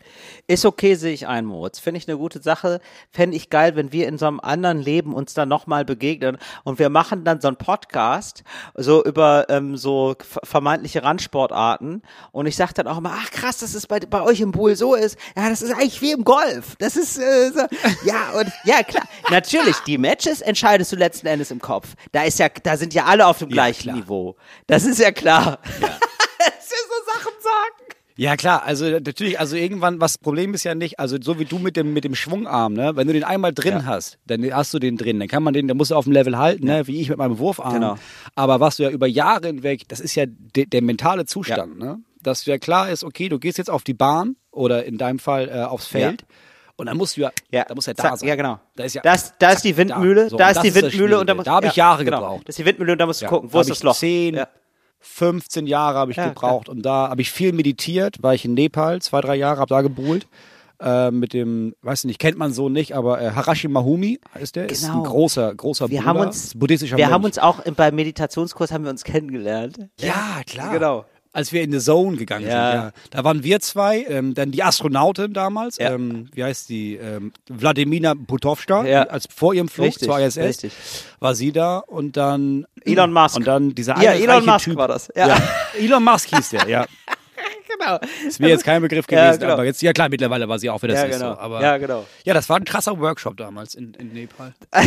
Ist okay, sehe ich ein, Moritz. Finde ich eine gute Sache. Fände ich geil, wenn wir in so einem anderen Leben uns dann nochmal begegnen und wir machen dann so einen Podcast, so über ähm, so ver- vermeintliche Randsportarten und ich sage dann auch immer, ach krass, dass es bei, bei euch im Pool so ist. Ja, das ist eigentlich wie im Golf. Das ist, äh, so. ja, und, ja, klar. Natürlich, die Matches entscheidest du letzten Endes im Kopf. Da ist ja, da sind ja alle auf dem gleichen klar. Niveau. Das ist ja klar. Dass wir so Sachen sagen. Ja klar, also natürlich, also irgendwann, was Problem ist ja nicht, also so wie du mit dem mit dem Schwungarm, ne, wenn du den einmal drin Ja. hast, dann hast du den drin, dann kann man den, dann musst du auf dem Level halten, ne, wie ich mit meinem Wurfarm. Genau. Aber was du ja über Jahre hinweg, das ist ja de, der mentale Zustand, ne, dass ja klar ist, okay, du gehst jetzt auf die Bahn oder in deinem Fall äh, aufs Feld. Und dann musst du ja, Ja, da muss ja da sein. Ja, genau. Da ist ja, das, da ist die Windmühle, So, da ist die Windmühle und da, Schwierige. da habe ich Jahre genau. gebraucht. Das ist die Windmühle und da musst du Ja, gucken, da wo hab ist das Loch? 10, Ja. 15 Jahre habe ich Ja, gebraucht und da habe ich viel meditiert, war ich in Nepal, zwei, drei Jahre, habe da gebuhlt. Äh, mit dem, weiß nicht, kennt man so nicht, aber äh, Harashi Mahumi ist der, ist ein Genau. großer, großer Wir Bruder, haben uns, ist buddhistischer wir Mönch. haben uns auch im- beim Meditationskurs haben wir uns kennengelernt. ja, klar. Genau. Als wir in the Zone gegangen Ja. sind. Ja. Da waren wir zwei, ähm, dann die Astronautin damals, Ja. ähm, wie heißt die, ähm, Wladimira Putovska, Ja. als vor ihrem Flug Richtig, zur ISS, richtig. war sie da und dann Elon Musk. und dann dieser Ja, eine Elon reiche Musk typ. war das. Ja. Ja. Elon Musk hieß der, ja. genau. Ist mir jetzt kein Begriff Ja, gewesen, genau. aber jetzt, ja klar, mittlerweile war sie auch wieder Ja, genau. so. Aber, ja, genau. ja, das war ein krasser Workshop damals in, in Nepal. so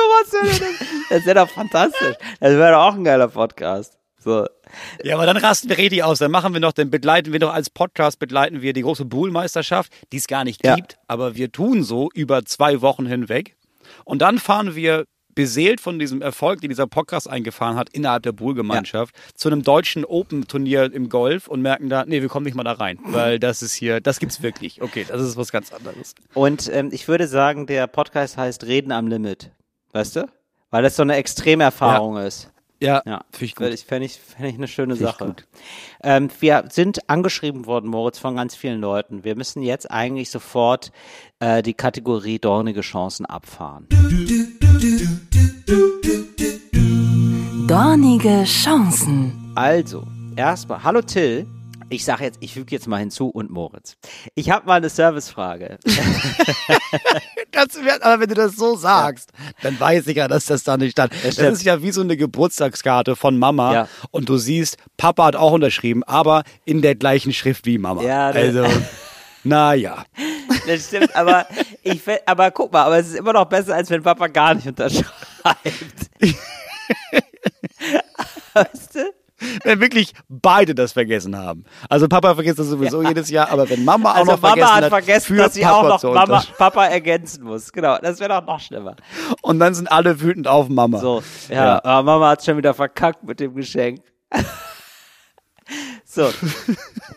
was wäre das. Das wäre doch fantastisch. Das wäre doch auch ein geiler Podcast. So. Ja, aber dann rasten wir richtig aus. Dann machen wir noch, dann begleiten wir noch als Podcast, begleiten wir die große Buhlmeisterschaft, die es gar nicht Ja. gibt, aber wir tun so über zwei Wochen hinweg. Und dann fahren wir beseelt von diesem Erfolg, den dieser Podcast eingefahren hat, innerhalb der Buhl-Gemeinschaft, zu einem deutschen Open-Turnier im Golf und merken da, nee, wir kommen nicht mal da rein, weil das ist hier, das gibt's wirklich. Okay, das ist was ganz anderes. Und ähm, ich würde sagen, der Podcast heißt Reden am Limit. Weißt du? Weil das so eine Extremerfahrung ist. Ja, Ja, finde ich Fände ich, fänd ich, fänd ich eine schöne Find Sache. Ähm, wir sind angeschrieben worden, Moritz, von ganz vielen Leuten. Wir müssen jetzt eigentlich sofort äh, die Kategorie dornige Chancen abfahren. Dornige Chancen. Also, erstmal, hallo Till. Ich sage jetzt, ich füge jetzt mal hinzu und Moritz. Ich habe mal eine Servicefrage. Aber wenn du das so sagst, dann weiß ich ja, dass das da nicht stand. Das, stimmt. ist ja wie so eine Geburtstagskarte von Mama Ja. und du siehst, Papa hat auch unterschrieben, aber in der gleichen Schrift wie Mama. Ja, das- also, naja. Das stimmt, aber ich aber guck mal, aber es ist immer noch besser, als wenn Papa gar nicht unterschreibt. weißt du? Wenn wirklich beide das vergessen haben. Also Papa vergisst das sowieso jedes Jahr, aber wenn Mama auch Also noch Mama vergessen hat vergessen, dass sie auch noch Mama. Papa ergänzen muss. Genau, das wäre doch noch schlimmer. Und dann sind alle wütend auf Mama. So, ja, aber Mama hat schon wieder verkackt mit dem Geschenk. So,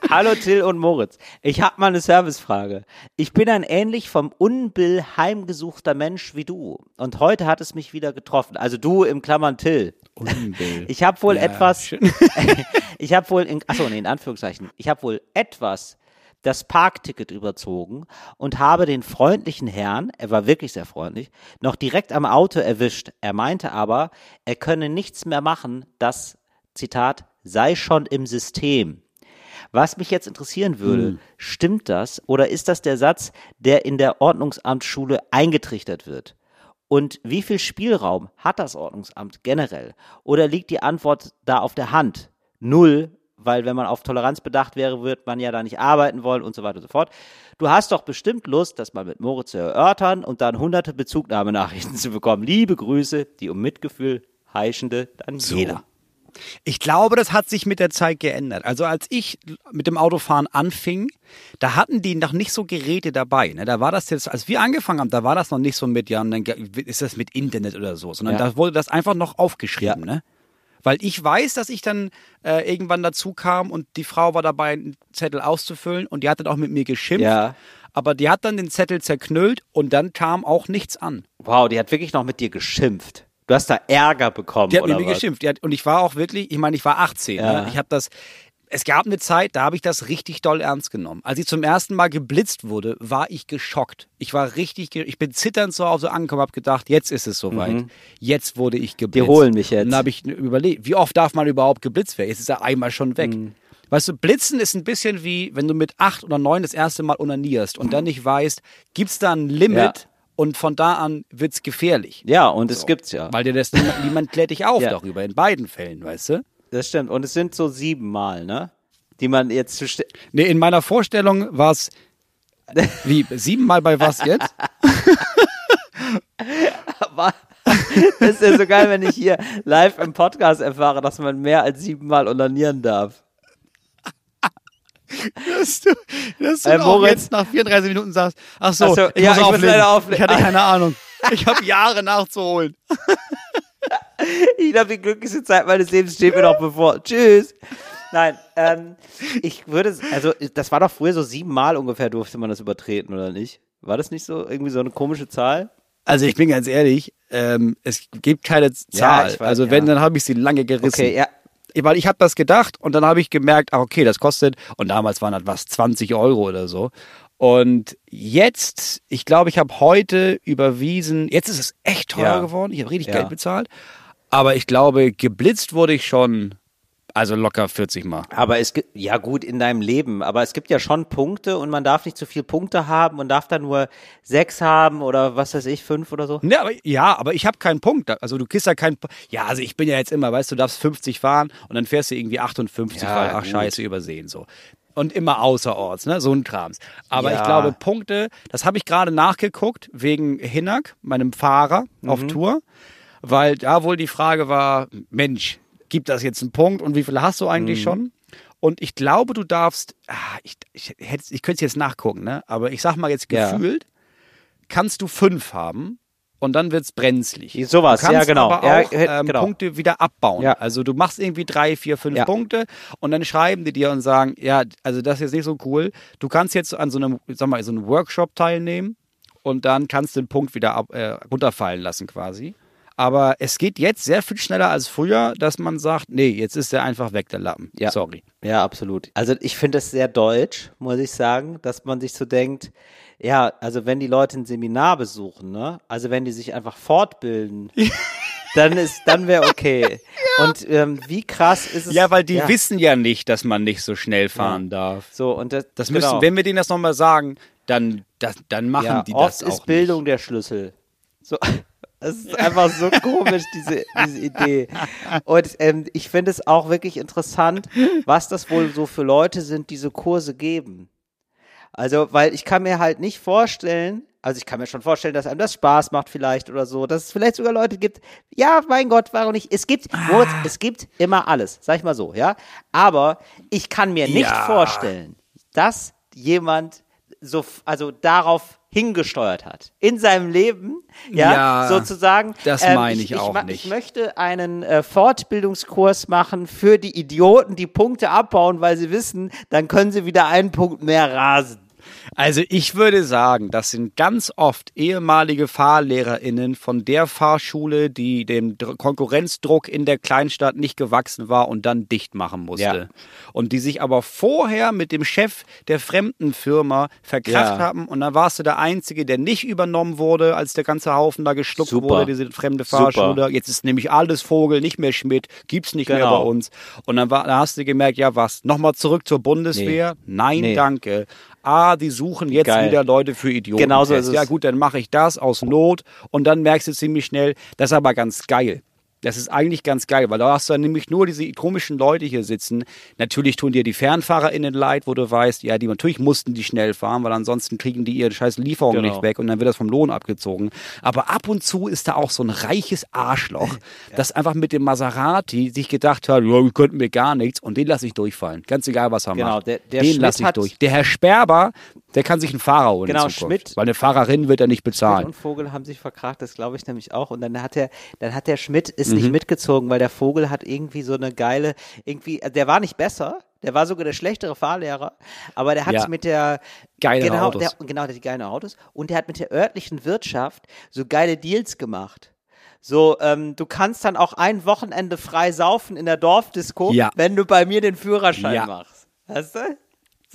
hallo Till und Moritz. Ich habe mal eine Servicefrage. Ich bin ein ähnlich vom Unbill heimgesuchter Mensch wie du. Und heute hat es mich wieder getroffen. Also du im Klammern Till. Unbill. Ich habe wohl Ja, etwas, ich habe wohl, in, achso, nee, in Anführungszeichen, ich habe wohl etwas das Parkticket überzogen und habe den freundlichen Herrn, er war wirklich sehr freundlich, noch direkt am Auto erwischt. Er meinte aber, er könne nichts mehr machen, das, Zitat, sei schon im System. Was mich jetzt interessieren würde, stimmt das oder ist das der Satz, der in der Ordnungsamtsschule eingetrichtert wird? Und wie viel Spielraum hat das Ordnungsamt generell? Oder liegt die Antwort da auf der Hand? Null, weil wenn man auf Toleranz bedacht wäre, wird man ja da nicht arbeiten wollen und so weiter und so fort. Du hast doch bestimmt Lust, das mal mit Moritz zu erörtern und dann hunderte Bezugnahmenachrichten zu bekommen. Liebe Grüße, die um Mitgefühl heischende Daniela. Ich glaube, das hat sich mit der Zeit geändert. Also als ich mit dem Autofahren anfing, da hatten die noch nicht so Geräte dabei. Ne? Da war das jetzt, als wir angefangen haben, da war das noch nicht so mit, ja, und dann ist das mit Internet oder so, sondern Ja. da wurde das einfach noch aufgeschrieben. Ja. Ne? Weil ich weiß, dass ich dann äh, irgendwann dazu kam und die Frau war dabei, einen Zettel auszufüllen und die hat dann auch mit mir geschimpft. Ja. Aber die hat dann den Zettel zerknüllt und dann kam auch nichts an. Wow, die hat wirklich noch mit dir geschimpft. Du hast da Ärger bekommen, Die hat oder mit mir was? geschimpft. Die hat, und ich war auch wirklich, ich meine, ich war 18. Ja. Ne? Ich habe das. Es gab eine Zeit, da habe ich das richtig doll ernst genommen. Als ich zum ersten Mal geblitzt wurde, war ich geschockt. Ich war richtig, ich bin zitternd zu Hause angekommen, habe gedacht, jetzt ist es soweit. Jetzt wurde ich geblitzt. Mhm. holen mich jetzt. Und dann habe ich überlegt, wie oft darf man überhaupt geblitzt werden? Jetzt ist er einmal schon weg. Mhm. Weißt du, Blitzen ist ein bisschen wie, wenn du mit acht oder neun das erste Mal onanierst und dann nicht weißt, gibt's da ein Limit Ja. Und von da an wird's gefährlich. Ja, und es gibt's ja. Weil dir das niemand, niemand klärt dich auf Ja. darüber, in beiden Fällen, weißt du? Das stimmt. Und es sind so sieben Mal, ne? Die man jetzt zu Nee, in meiner Vorstellung war es. Wie? Siebenmal bei was jetzt? Aber das ist ja so geil, wenn ich hier live im Podcast erfahre, dass man mehr als sieben Mal onanieren darf. Dass du, dass du Äh, Moritz- jetzt nach 34 Minuten sagst, ach so, Ach so, ich ja, muss ich muss leider auflegen. Ich hatte keine Ahnung. Ich habe Jahre nachzuholen. Ich glaube, die glücklichste Zeit meines Lebens steht mir noch bevor. Tschüss. Nein, ähm, ich würde, also das war doch früher so sieben Mal ungefähr durfte man das übertreten, oder nicht? War das nicht so irgendwie so eine komische Zahl? Also ich bin ganz ehrlich, ähm, es gibt keine Zahl. ich weiß, also wenn, ja. dann habe ich sie lange gerissen. Okay, ja. Weil ich habe das gedacht und dann habe ich gemerkt, ach okay, das kostet, und damals waren das was, 20 Euro oder so. Und jetzt, ich glaube, ich habe heute überwiesen, jetzt ist es echt teuer Ja. geworden, ich habe richtig Ja. Geld bezahlt, aber ich glaube, geblitzt wurde ich schon Also locker 40 Mal. Aber es gibt, ja gut, in deinem Leben, aber es gibt ja schon Punkte und man darf nicht zu viel Punkte haben und darf dann nur sechs haben oder was weiß ich, fünf oder so. Ne, aber, ja, aber ich habe keinen Punkt. Also du kriegst ja keinen Ja, also ich bin ja jetzt immer, weißt du, du darfst 50 fahren und dann fährst du irgendwie 58, Ja, weil, ach gut. scheiße, übersehen so. Und immer außerorts, ne? So ein Krams. Aber Ja. ich glaube, Punkte, das habe ich gerade nachgeguckt, wegen Hinak, meinem Fahrer auf Mhm. Tour. Weil da wohl die Frage war, Mensch, gibt das jetzt einen Punkt und wie viele hast du Mhm. eigentlich schon? Und ich glaube, du darfst, ah, ich, ich, hätt's- ich könnte es jetzt nachgucken, ne? aber ich sag mal jetzt Ja. gefühlt, kannst du fünf haben und dann wird's brenzlig. Sowas, ja, genau. aber Ja, auch äh, ähm, genau. Punkte wieder abbauen. Ja. Also du machst irgendwie drei, vier, fünf Ja. Punkte und dann schreiben die dir und sagen, ja, also das ist jetzt nicht so cool. Du kannst jetzt an so einem, sag mal, so einem Workshop teilnehmen und dann kannst du den Punkt wieder ab, äh, runterfallen lassen quasi. Aber es geht jetzt sehr viel schneller als früher, dass man sagt, nee, jetzt ist der einfach weg, der Lappen. Ja. Sorry. Ja, absolut. Also ich finde es sehr deutsch, muss ich sagen, dass man sich so denkt, ja, also wenn die Leute ein Seminar besuchen, ne, also wenn die sich einfach fortbilden, dann ist, dann wäre okay. Und ähm, wie krass ist es? Ja, weil die ja, wissen ja nicht, dass man nicht so schnell fahren darf. so und das, Das genau. müssen, wenn wir denen das nochmal sagen, dann, das, dann machen ja, die oft das auch ist Bildung der Schlüssel. So, es ist einfach so komisch, diese, diese Idee. Und ähm, ich finde es auch wirklich interessant, was das wohl so für Leute sind, diese Kurse geben. Also, weil ich kann mir halt nicht vorstellen, also ich kann mir schon vorstellen, dass einem das Spaß macht vielleicht oder so, dass es vielleicht sogar Leute gibt, ja, mein Gott, warum nicht? Es gibt, Moritz, es gibt immer alles, sag ich mal so, ja. Aber ich kann mir nicht Ja. vorstellen, dass jemand so, also darauf hingesteuert hat in seinem Leben, ja, Ja, sozusagen. ähm, das meine ich auch ma- nicht. Ich möchte einen äh, Fortbildungskurs machen für die Idioten, die Punkte abbauen, weil sie wissen, dann können sie wieder einen Punkt mehr rasen. Also ich würde sagen, das sind ganz oft ehemalige FahrlehrerInnen von der Fahrschule, die dem Dr- Konkurrenzdruck in der Kleinstadt nicht gewachsen war und dann dicht machen musste. Ja. Und die sich aber vorher mit dem Chef der fremden Firma verkracht Ja. haben und dann warst du der Einzige, der nicht übernommen wurde, als der ganze Haufen da geschluckt Super. wurde, diese fremde Super. Fahrschule. Jetzt ist nämlich alles Vogel, nicht mehr Schmidt, gibt's nicht mehr Genau. bei uns. Und dann, war, da hast du gemerkt, ja was, nochmal zurück zur Bundeswehr? Nein, Nee. danke. Ah, die suchen jetzt Geil. wieder Leute für Idioten. Genau so ist es. Ja gut, dann mache ich das aus Not und dann merkst du ziemlich schnell, das ist aber ganz geil. Das ist eigentlich ganz geil, weil da hast du dann nämlich nur diese komischen Leute hier sitzen. Natürlich tun dir die FernfahrerInnen leid, wo du weißt, ja, die natürlich mussten die schnell fahren, weil ansonsten kriegen die ihre scheiß Lieferung Genau. nicht weg und dann wird das vom Lohn abgezogen. Aber ab und zu ist da auch so ein reiches Arschloch, das einfach mit dem Maserati sich gedacht hat, ja, wir könnten mir gar nichts und den lasse ich durchfallen. Ganz egal, was er Genau, macht. der- der den lasse ich durch. Der Herr Sperber, der kann sich einen Fahrer holen Genau, Schmidt- weil eine Fahrerin wird er nicht Schmidt bezahlen. und Vogel haben sich verkracht, das glaube ich nämlich auch. Und dann hat der, dann hat der Schmidt ist Mhm. nicht mitgezogen, weil der Vogel hat irgendwie so eine geile, irgendwie, der war nicht besser. Der war sogar der schlechtere Fahrlehrer, aber der hat Ja. mit der Geilere genau, Autos. Der, genau, der hat die geilen Autos und der hat mit der örtlichen Wirtschaft so geile Deals gemacht. So, ähm, du kannst dann auch ein Wochenende frei saufen in der Dorfdisco, Ja. wenn du bei mir den Führerschein Ja. machst. Weißt du?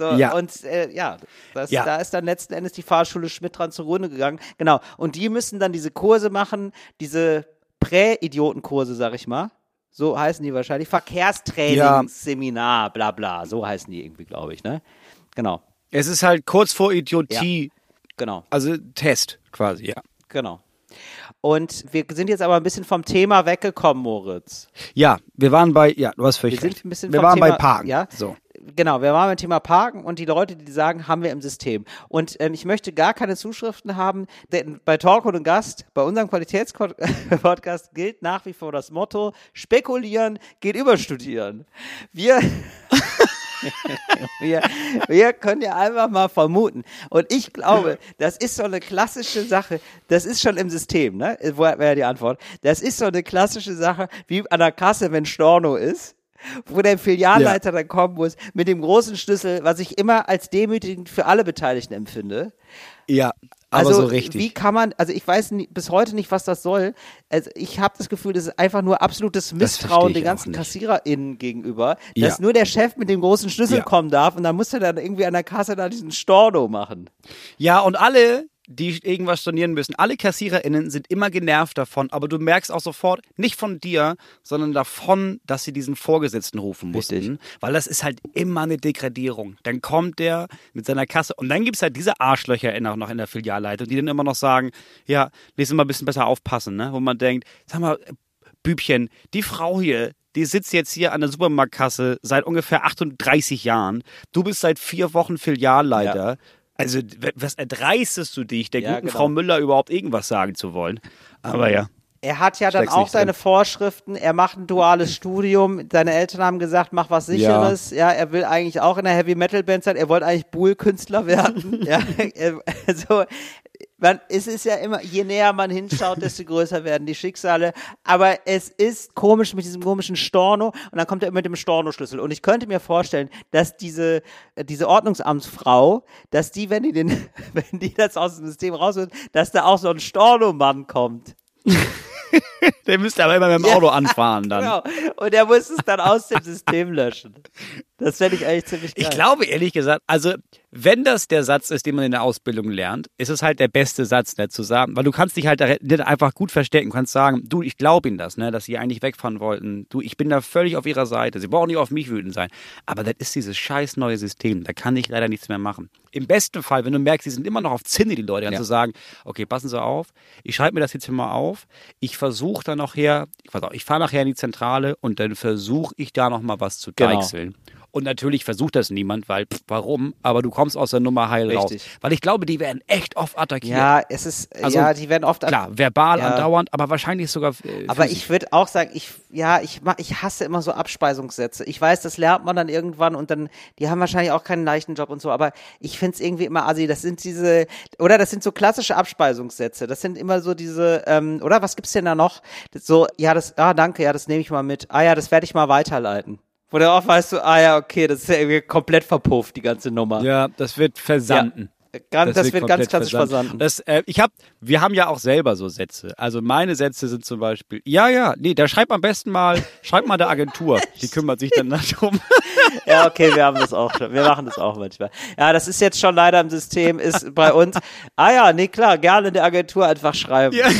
So, Ja. und äh, ja, das, Ja. da ist dann letzten Endes die Fahrschule Schmidt dran zugrunde gegangen. Genau. Und die müssen dann diese Kurse machen, diese Prä-Idiotenkurse, sag ich mal. So heißen die wahrscheinlich. Verkehrstrainingsseminar, bla bla. So heißen die irgendwie, glaube ich, ne? Genau, Es ist halt kurz vor Idiotie, genau, also Test quasi, ja. genau. Und wir sind jetzt aber ein bisschen vom Thema weggekommen, Moritz. Ja, wir waren bei, ja, du hast völlig Wir sind recht. ein bisschen wir vom waren Thema, bei Parken. Ja? So. Genau, wir waren beim Thema Parken und die Leute, die sagen, haben wir im System. Und ähm, ich möchte gar keine Zuschriften haben, denn bei Talk und Gast, bei unserem Qualitätspodcast gilt nach wie vor das Motto, spekulieren geht über studieren. Wir, wir, wir können ja einfach mal vermuten. Und ich glaube, das ist so eine klassische Sache, das ist schon im System, ne? Wo wäre die Antwort? Das ist so eine klassische Sache, wie an der Kasse, wenn Storno ist wo der Filialleiter dann kommen muss mit dem großen Schlüssel, was ich immer als demütigend für alle Beteiligten empfinde. Ja, aber Also so richtig. wie kann man, also ich weiß nie, bis heute nicht, was das soll. Also ich habe das Gefühl, das ist einfach nur absolutes Misstrauen den ganzen. KassiererInnen gegenüber, Ja. dass nur der Chef mit dem großen Schlüssel Ja. kommen darf und dann muss er dann irgendwie an der Kasse da diesen Storno machen. Ja, und alle, die irgendwas stornieren müssen. Alle KassiererInnen sind immer genervt davon, aber du merkst auch sofort, nicht von dir, sondern davon, dass sie diesen Vorgesetzten rufen mussten. Richtig. Weil das ist halt immer eine Degradierung. Dann kommt der mit seiner Kasse und dann gibt es halt diese Arschlöcher in, auch noch in der Filialleitung, die dann immer noch sagen, ja, nächstes Mal ein bisschen besser aufpassen, ne? Wo man denkt, sag mal, Bübchen, die Frau hier, die sitzt jetzt hier an der Supermarktkasse seit ungefähr 38 Jahren. Du bist seit vier Wochen Filialleiter. Also, was erdreistest du dich, der Ja, guten genau. Frau Müller überhaupt irgendwas sagen zu wollen? Aber ja. Er hat ja dann auch seine drin. Vorschriften. Er macht ein duales Studium. Seine Eltern haben gesagt, mach was Sicheres. Ja, er will eigentlich auch in der Heavy Metal Band sein. Er wollte eigentlich Buhl-Künstler werden. ja, also man, es ist ja immer, je näher man hinschaut, desto größer werden die Schicksale. Aber es ist komisch mit diesem komischen Storno und dann kommt er immer mit dem Storno-Schlüssel. Und ich könnte mir vorstellen, dass diese, äh, diese Ordnungsamtsfrau, dass die, wenn die den, wenn die das aus dem System rausholt, dass da auch so ein Storno-Mann kommt. Der müsste aber immer mit dem Ja, Auto anfahren dann. Genau. Und er muss es dann aus dem System löschen. Das fände ich eigentlich ziemlich geil. Ich glaube ehrlich gesagt, also wenn das der Satz ist, den man in der Ausbildung lernt, ist es halt der beste Satz, ne, zu sagen, weil du kannst dich halt nicht einfach gut verstecken, du kannst sagen, du, ich glaube ihnen das, ne, dass sie eigentlich wegfahren wollten. Du, ich bin da völlig auf ihrer Seite. Sie brauchen nicht auf mich wütend sein. Aber das ist dieses scheiß neue System. Da kann ich leider nichts mehr machen. Im besten Fall, wenn du merkst, sie sind immer noch auf Zinne, die Leute, dann zu sagen, okay, passen Sie auf, ich schreibe mir das jetzt hier mal auf, ich versuche dann nachher, ich, ich fahre nachher in die Zentrale und dann versuche ich da noch mal was zu Genau. Und natürlich versucht das niemand, weil pff, warum? Aber du kommst aus der Nummer heil raus. Richtig. Weil ich glaube, die werden echt oft attackiert. ja, es ist, Also, ja, die werden oft. Klar, verbal Ja. andauernd, aber wahrscheinlich sogar. Äh, Aber ich würde auch sagen, ich, ja, ich, ich hasse immer so Abspeisungssätze. Ich weiß, das lernt man dann irgendwann und dann, die haben wahrscheinlich auch keinen leichten Job und so, aber ich finde es irgendwie immer assi. Das sind diese, oder das sind so klassische Abspeisungssätze. Das sind immer so diese, ähm, oder was gibt's denn da noch? So, ja, das, ah, danke, ja, das nehme ich mal mit. Ah ja, das werde ich mal weiterleiten. Wo du auch weißt du, ah ja, okay, das ist ja irgendwie komplett verpufft, die ganze Nummer. Ja, das wird versanden. Ganz, das, wird ganz klassisch versanden. Das, äh, ich hab, wir haben ja auch selber so Sätze. Also meine Sätze sind zum Beispiel, ja, ja, nee, da schreibt am besten mal, schreibt mal der Agentur. Die kümmert sich dann darum. Ja, okay, wir haben das auch schon. Wir machen das auch manchmal. Ja, das ist jetzt schon leider im System, ist bei uns. Ah ja, nee, klar, gerne in der Agentur einfach schreiben. Ja.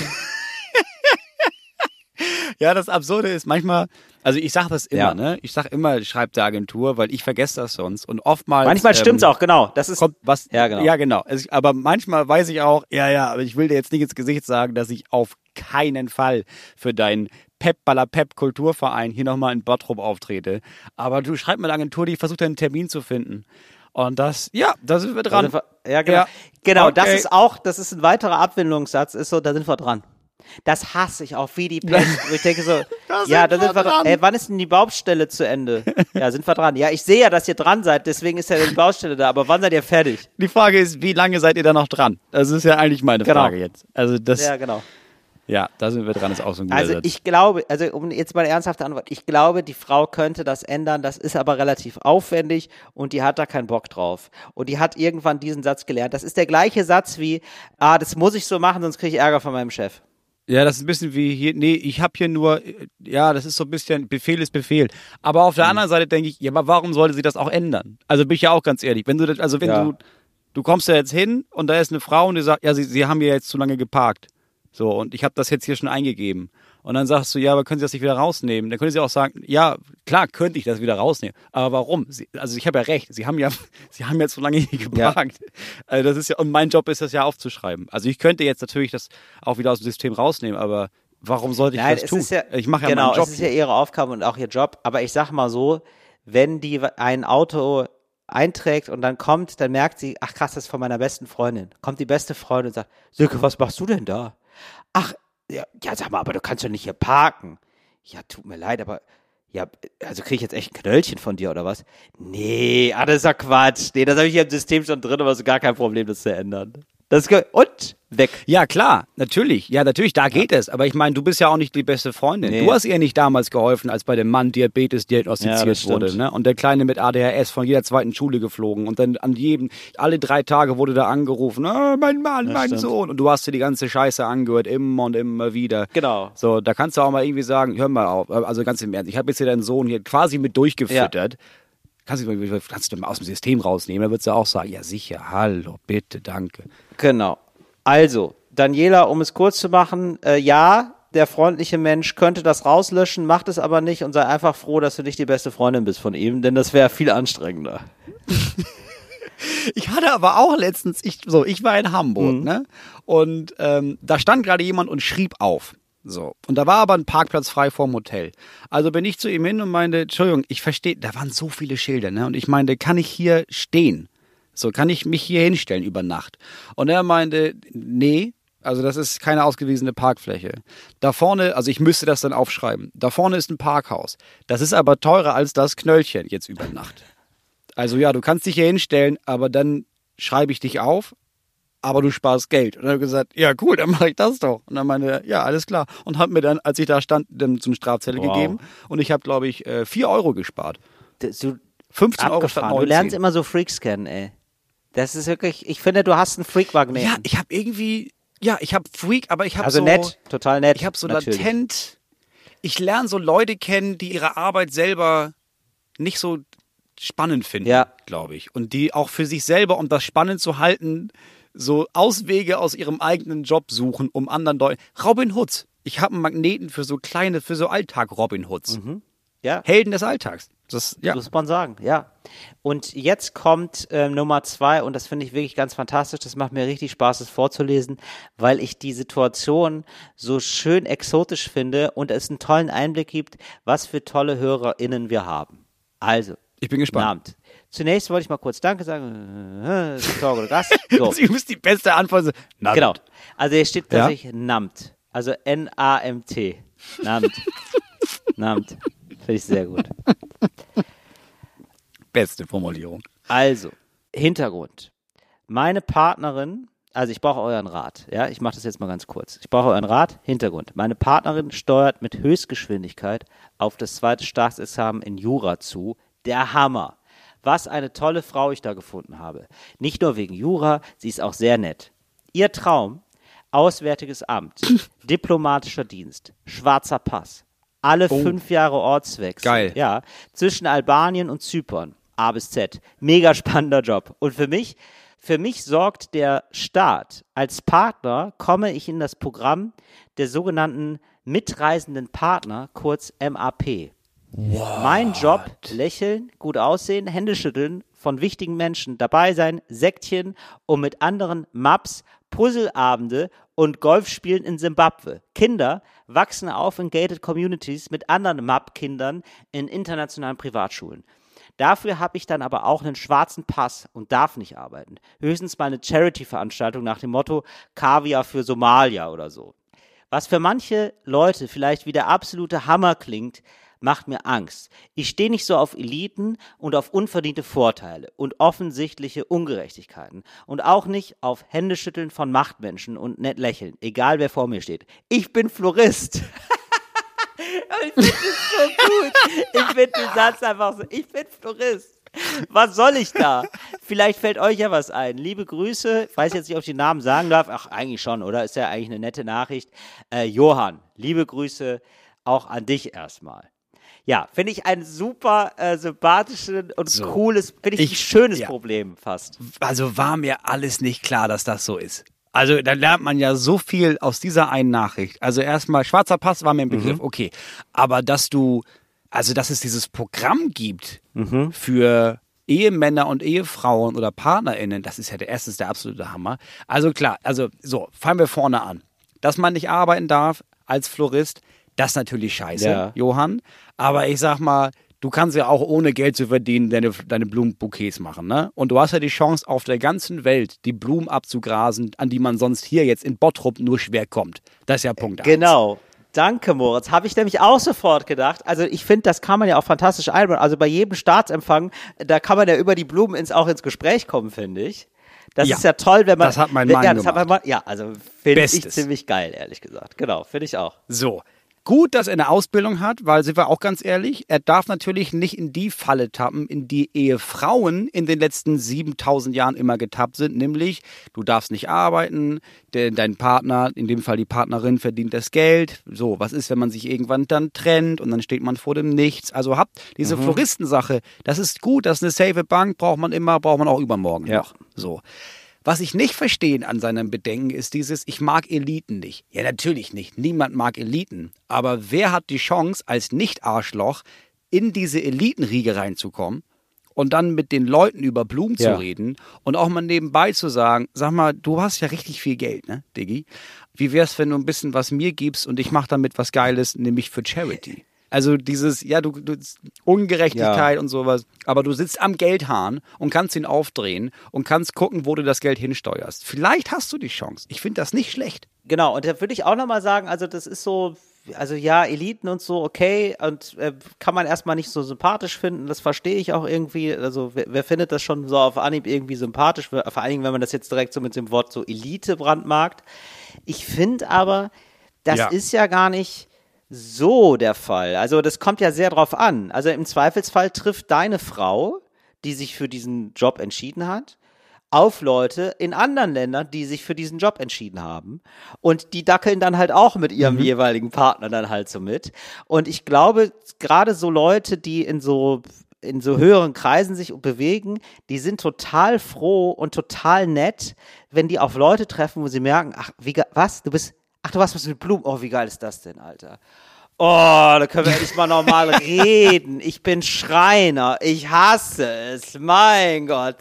Ja, das Absurde ist manchmal, also ich sage das immer, Ja. ne? Ich sage immer, schreibt der Agentur, weil ich vergesse das sonst. Und oftmals. Manchmal stimmt's ähm, auch, genau. Das ist, Kommt was? Ja, genau. Ja, genau. Es, aber manchmal weiß ich auch, ja, ja, aber ich will dir jetzt nicht ins Gesicht sagen, dass ich auf keinen Fall für deinen Pep Baller Pep Kulturverein hier nochmal in Bottrop auftrete. Aber du schreib mal der Agentur, die versucht einen Termin zu finden. Und das, ja, da sind wir da dran. sind wir, ja, genau. Ja. Genau, das Okay. ist auch, das ist ein weiterer Abwendungssatz, ist so, da sind wir dran. Das hasse ich auch wie die Pest. wo ich denke so, Da ja, da sind wir dran. Ey, wann ist denn die Baustelle zu Ende? Ja, sind wir dran. Ja, ich sehe ja, dass ihr dran seid, deswegen ist ja die Baustelle da, aber wann seid ihr fertig? Die Frage ist, wie lange seid ihr da noch dran? Das ist ja eigentlich meine Genau. Frage jetzt. Also das, Ja, ja. genau. da sind wir dran, ist auch so ein guter Also Satz. ich glaube, also um jetzt mal eine ernsthafte Antwort, ich glaube, die Frau könnte das ändern, das ist aber relativ aufwendig und die hat da keinen Bock drauf. Und die hat irgendwann diesen Satz gelernt. Das ist der gleiche Satz wie, ah, das muss ich so machen, sonst kriege ich Ärger von meinem Chef. Ja, das ist ein bisschen wie hier, nee, ich habe hier nur, äh, ja, das ist so ein bisschen, Befehl ist Befehl. Aber auf der Mhm. anderen Seite denke ich, ja, aber warum sollte sie das auch ändern? Also bin ich ja auch ganz ehrlich, wenn du, das- also wenn Ja. du, du kommst da jetzt hin und da ist eine Frau und die sagt, ja, sie, sie haben hier jetzt zu lange geparkt. So, und ich habe das jetzt hier schon eingegeben. Und dann sagst du, ja, aber können Sie das nicht wieder rausnehmen? Dann können Sie auch sagen, ja, klar, könnte ich das wieder rausnehmen. Aber warum? Sie, also ich habe ja recht, Sie haben ja, Sie haben ja zu lange hier geparkt. Also das ist ja, und mein Job ist das ja aufzuschreiben. Also ich könnte jetzt natürlich das auch wieder aus dem System rausnehmen, aber warum sollte ich Nein, das tun? ja, ich mache ja genau, meinen Job. es ist ja ihre Aufgabe und auch ihr Job. Aber ich sag mal so, wenn die ein Auto einträgt und dann kommt, dann merkt sie, ach krass, das ist von meiner besten Freundin. Kommt die beste Freundin und sagt, Silke, was machst du denn da? Ach, ja, ja sag mal, aber du kannst doch nicht hier parken. Ja, tut mir leid, aber ja, also kriege ich jetzt echt ein Knöllchen von dir oder was? Nee, ah, das ist ja Quatsch. Nee, das habe ich hier im System schon drin, aber ist gar kein Problem, das zu ändern. Das und weg. Ja, klar, natürlich. Ja, natürlich, da geht es. Aber ich meine, du bist ja auch nicht die beste Freundin. Nee. Du hast ihr nicht damals geholfen, als bei dem Mann Diabetes Ja, diagnostiziert das stimmt. wurde. Ne? Und der Kleine mit ADHS von jeder zweiten Schule geflogen. Und dann an jedem, alle drei Tage wurde da angerufen, ah, mein Mann, mein stimmt. Sohn. Und du hast dir die ganze Scheiße angehört, immer und immer wieder. Genau. So, da kannst du auch mal irgendwie sagen, hör mal auf, also ganz im Ernst, ich habe jetzt hier deinen Sohn hier quasi mit durchgefüttert. Kannst du, mal- kannst du mal aus dem System rausnehmen? Da würdest du auch sagen, ja sicher, hallo, bitte, danke. Genau. Also, Daniela, um es kurz zu machen, äh, ja, der freundliche Mensch könnte das rauslöschen, macht es aber nicht und sei einfach froh, dass du nicht die beste Freundin bist von ihm, denn das wäre viel anstrengender. Ich hatte aber auch letztens, ich, so, ich war in Hamburg, Mhm. ne? Und ähm, da stand gerade jemand und schrieb auf. So. Und da war aber ein Parkplatz frei vorm Hotel. Also bin ich zu ihm hin und meinte, Entschuldigung, ich verstehe, da waren so viele Schilder, ne? Und ich meinte, kann ich hier stehen? So, kann ich mich hier hinstellen über Nacht? Und er meinte, nee, also das ist keine ausgewiesene Parkfläche. Da vorne, also ich müsste das dann aufschreiben. Da vorne ist ein Parkhaus. Das ist aber teurer als das Knöllchen jetzt über Nacht. Also ja, du kannst dich hier hinstellen, aber dann schreibe ich dich auf, aber du sparst Geld. Und dann habe ich gesagt, ja cool, dann mache ich das doch. Und dann meinte er, ja, alles klar. Und hat mir dann, als ich da stand, dann zum Strafzettel Wow. gegeben. Und ich habe, glaube ich, äh, 4 Euro gespart. Das- Du, 15 Euro statt abgefahren. 19. Du lernst immer so Freaks kennen, ey. Das ist wirklich, ich finde, du hast einen Freak-Magnet. ja, ich habe irgendwie, ja, ich habe Freak, aber ich habe also so... nett, total nett. Ich habe so natürlich. latent, ich lerne so Leute kennen, die ihre Arbeit selber nicht so spannend finden, Ja. glaube ich. Und die auch für sich selber, um das spannend zu halten, so Auswege aus ihrem eigenen Job suchen, um anderen Leuten. Robin Hoods. Ich habe einen Magneten für so kleine, für so Alltag-Robin Hoods. Ja. Helden des Alltags. Das, ja. Muss man sagen, ja. Und jetzt kommt ähm, Nummer zwei und das finde ich wirklich ganz fantastisch. Das macht mir richtig Spaß, das vorzulesen, weil ich die Situation so schön exotisch finde und es einen tollen Einblick gibt, was für tolle HörerInnen wir haben. Also, Ich bin gespannt. Zunächst wollte ich mal kurz Danke sagen. Äh, Talk oder Gast. So. Sie müssen die beste Antwort. Na Genau. Also hier steht Ja? tatsächlich NAMT. Also N-A-M-T. NAMT. NAMT. Finde ich sehr gut. Beste Formulierung. Also, Hintergrund. Meine Partnerin, also ich brauche euren Rat, ja, ich mache das jetzt mal ganz kurz. Ich brauche euren Rat. Hintergrund. Meine Partnerin steuert mit Höchstgeschwindigkeit auf das zweite Staatsexamen in Jura zu. Der Hammer. Was eine tolle Frau ich da gefunden habe. Nicht nur wegen Jura, sie ist auch sehr nett. Ihr Traum, Auswärtiges Amt, diplomatischer Dienst, schwarzer Pass, alle fünf Jahre Ortswechsel. Geil. Ja, zwischen Albanien und Zypern. A bis Z. Mega spannender Job. Und für mich, für mich sorgt der Staat. Als Partner komme ich in das Programm der sogenannten mitreisenden Partner, kurz MAP. Mein Job, lächeln, gut aussehen, Hände schütteln, von wichtigen Menschen dabei sein, Sektchen und mit anderen Maps, Puzzleabende und Golfspielen in Simbabwe. Kinder wachsen auf in gated communities mit anderen Map-Kindern in internationalen Privatschulen. Dafür habe ich dann aber auch einen schwarzen Pass und darf nicht arbeiten. Höchstens mal eine Charity-Veranstaltung nach dem Motto Kaviar für Somalia oder so. Was für manche Leute vielleicht wie der absolute Hammer klingt, macht mir Angst. Ich stehe nicht so auf Eliten und auf unverdiente Vorteile und offensichtliche Ungerechtigkeiten und auch nicht auf Händeschütteln von Machtmenschen und nett lächeln, egal wer vor mir steht. Ich bin Florist. ich finde das so gut. Ich finde den Satz einfach so. Ich bin Florist. Was soll ich da? Vielleicht fällt euch ja was ein. Liebe Grüße. Ich weiß jetzt nicht, ob ich den Namen sagen darf. Ach, eigentlich schon, oder? Ist ja eigentlich eine nette Nachricht. Äh, Johann, liebe Grüße auch an dich erstmal. Ja, finde ich ein super äh, sympathisches und So. cooles, finde ich, Ich- ein schönes ja. Problem fast. Also war mir alles nicht klar, dass das so ist. Also da lernt man ja so viel aus dieser einen Nachricht. Also erstmal, schwarzer Pass war mir ein Begriff, okay. Aber dass du, also dass es dieses Programm gibt für Ehemänner und Ehefrauen oder PartnerInnen, das ist ja der erste, der absolute Hammer. Also klar, also so, fangen wir vorne an. Dass man nicht arbeiten darf als Florist, das ist natürlich scheiße, Ja. Johann. Aber ich sag mal, du kannst ja auch ohne Geld zu verdienen deine, deine Blumenbouquets machen, ne? Und du hast ja die Chance, auf der ganzen Welt die Blumen abzugrasen, an die man sonst hier jetzt in Bottrop nur schwer kommt. Das ist ja Punkt eins. Genau. Danke, Moritz. Habe ich nämlich auch sofort gedacht. Also ich finde, das kann man ja auch fantastisch einbauen. Also bei jedem Staatsempfang, da kann man ja über die Blumen ins, auch ins Gespräch kommen, finde ich. Das Ja, ist ja toll, wenn man. das hat mein Mann ja, das hat mein. Mann, ja, also finde ich ziemlich geil, ehrlich gesagt. Genau, finde ich auch. So. Gut, dass er eine Ausbildung hat, weil sind wir auch ganz ehrlich, er darf natürlich nicht in die Falle tappen, in die Ehefrauen in den letzten 7000 Jahren immer getappt sind, nämlich du darfst nicht arbeiten, de- dein Partner, in dem Fall die Partnerin verdient das Geld. So, was ist, wenn man sich irgendwann dann trennt und dann steht man vor dem Nichts? Also habt diese Floristensache, das ist gut, das ist eine safe Bank, braucht man immer, braucht man auch übermorgen Ja. noch. So. Was ich nicht verstehe an seinem Bedenken ist dieses, ich mag Eliten nicht. Ja, natürlich nicht. Niemand mag Eliten. Aber wer hat die Chance, als Nicht-Arschloch in diese Elitenriege reinzukommen und dann mit den Leuten über Blumen Ja. zu reden und auch mal nebenbei zu sagen, sag mal, du hast ja richtig viel Geld, ne, Diggi? Wie wär's, wenn du ein bisschen was mir gibst und ich mach damit was Geiles, nämlich für Charity? Also dieses, ja, du, du Ungerechtigkeit und sowas, aber du sitzt am Geldhahn und kannst ihn aufdrehen und kannst gucken, wo du das Geld hinsteuerst. Vielleicht hast du die Chance. Ich finde das nicht schlecht. Genau, und da würde ich auch nochmal sagen, also das ist so, also ja, Eliten und so, okay, und äh, kann man erstmal nicht so sympathisch finden, das verstehe ich auch irgendwie, also wer, wer findet das schon so auf Anhieb irgendwie sympathisch, vor allen Dingen, wenn man das jetzt direkt so mit dem Wort so Elite brandmarkt. Ich finde aber, das Ja. ist ja gar nicht so der Fall. Also das kommt ja sehr drauf an. Also im Zweifelsfall trifft deine Frau, die sich für diesen Job entschieden hat, auf Leute in anderen Ländern, die sich für diesen Job entschieden haben. Und die dackeln dann halt auch mit ihrem jeweiligen Partner dann halt so mit. Und ich glaube, gerade so Leute, die in so in so höheren Kreisen sich bewegen, die sind total froh und total nett, wenn die auf Leute treffen, wo sie merken, ach, wie was? Du bist, ach, du warst was mit Blumen. Oh, wie geil ist das denn, Alter? Oh, da können wir endlich mal normal reden. Ich bin Schreiner. Ich hasse es. Mein Gott.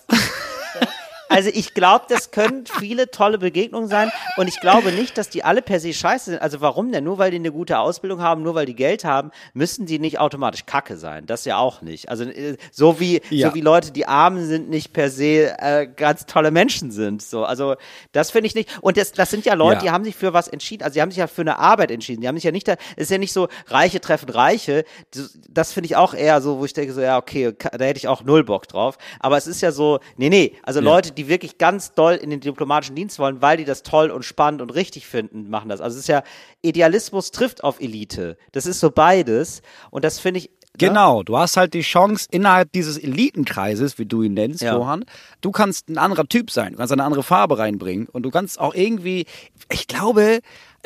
Also ich glaube, das können viele tolle Begegnungen sein und ich glaube nicht, dass die alle per se scheiße sind. Also warum denn? Nur weil die eine gute Ausbildung haben, nur weil die Geld haben, müssen die nicht automatisch Kacke sein. Das ja auch nicht. Also äh, so wie Ja. so wie Leute, die arm sind, nicht per se äh, ganz tolle Menschen sind. So, also das finde ich nicht. Und das, das sind ja Leute, Ja. die haben sich für was entschieden. Also die haben sich ja für eine Arbeit entschieden. Die haben sich ja nicht, da, es ist ja nicht so Reiche treffen Reiche. Das, finde ich auch eher so, wo ich denke so, ja okay, ka- da hätte ich auch null Bock drauf. Aber es ist ja so, nee nee, also Leute, die wirklich ganz doll in den diplomatischen Dienst wollen, weil die das toll und spannend und richtig finden, machen das. Also es ist ja Idealismus trifft auf Elite. Das ist so beides und das finde ich? Genau, du hast halt die Chance innerhalb dieses Elitenkreises, wie du ihn nennst, Ja. Johann. Du kannst ein anderer Typ sein, du kannst eine andere Farbe reinbringen und du kannst auch irgendwie, ich glaube,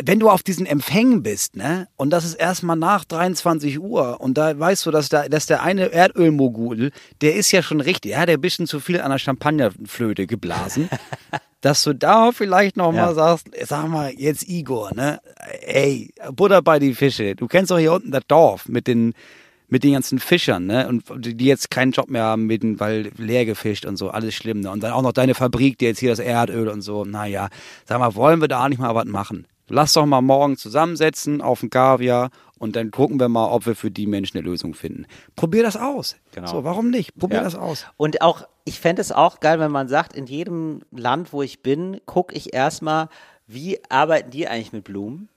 wenn du auf diesen Empfängen bist, ne, und das ist erstmal nach 23 Uhr und da weißt du, dass, da, dass der eine Erdölmogul, der ist ja schon richtig, ja, der hat ein bisschen zu viel an der Champagnerflöte geblasen. dass du da vielleicht noch mal Ja. sagst, sag mal, jetzt Igor, ne? Ey, Butter bei die Fische. Du kennst doch hier unten das Dorf mit den mit den ganzen Fischern, ne? Und die jetzt keinen Job mehr haben, mit, den- weil leer gefischt und so, alles schlimm, ne? Und dann auch noch deine Fabrik, die jetzt hier das Erdöl und so. Naja, sag mal, wollen wir da nicht mal was machen? Lass doch mal morgen zusammensetzen auf den Kaviar und dann gucken wir mal, ob wir für die Menschen eine Lösung finden. Probier das aus. Genau. So, warum nicht? Probier Ja. das aus. Und auch, ich fände es auch geil, wenn man sagt, in jedem Land, wo ich bin, gucke ich erstmal, wie arbeiten die eigentlich mit Blumen?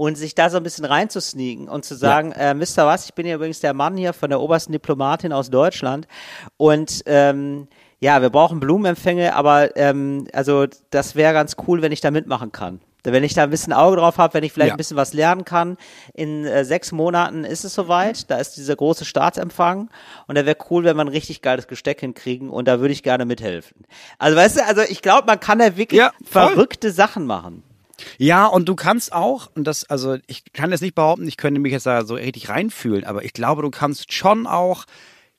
Und sich da so ein bisschen reinzusneaken und zu sagen, äh, Mr. Was, ich bin ja übrigens der Mann hier von der obersten Diplomatin aus Deutschland und ähm, ja, wir brauchen Blumenempfänge, aber ähm, also das wäre ganz cool, wenn ich da mitmachen kann. Wenn ich da ein bisschen Auge drauf habe, wenn ich vielleicht Ja. ein bisschen was lernen kann. In äh, sechs Monaten ist es soweit. Da ist dieser große Staatsempfang. Und da wäre cool, wenn wir ein richtig geiles Gesteck hinkriegen. Und da würde ich gerne mithelfen. Also weißt du, also ich glaube, man kann da wirklich Ja, verrückte Sachen machen. Ja, und du kannst auch, und das, also ich kann jetzt nicht behaupten, ich könnte mich jetzt da so richtig reinfühlen, aber ich glaube, du kannst schon auch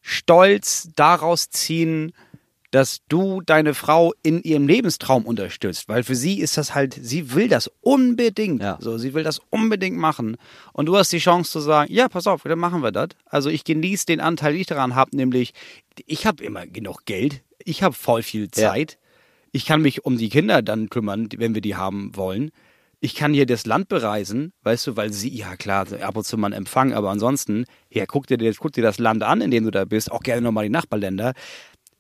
Stolz daraus ziehen, dass du deine Frau in ihrem Lebenstraum unterstützt, weil für sie ist das halt, sie will das unbedingt, Ja. so, sie will das unbedingt machen und du hast die Chance zu sagen, ja, pass auf, dann machen wir das. Also ich genieße den Anteil, den ich daran habe, nämlich ich habe immer genug Geld, ich habe voll viel Ja. Ich kann mich um die Kinder dann kümmern, wenn wir die haben wollen. Ich kann hier das Land bereisen, weißt du, weil sie, ja klar, ab und zu mal einen Empfang, aber ansonsten, ja, guck dir, das- guck dir das Land an, in dem du da bist, auch gerne nochmal die Nachbarländer.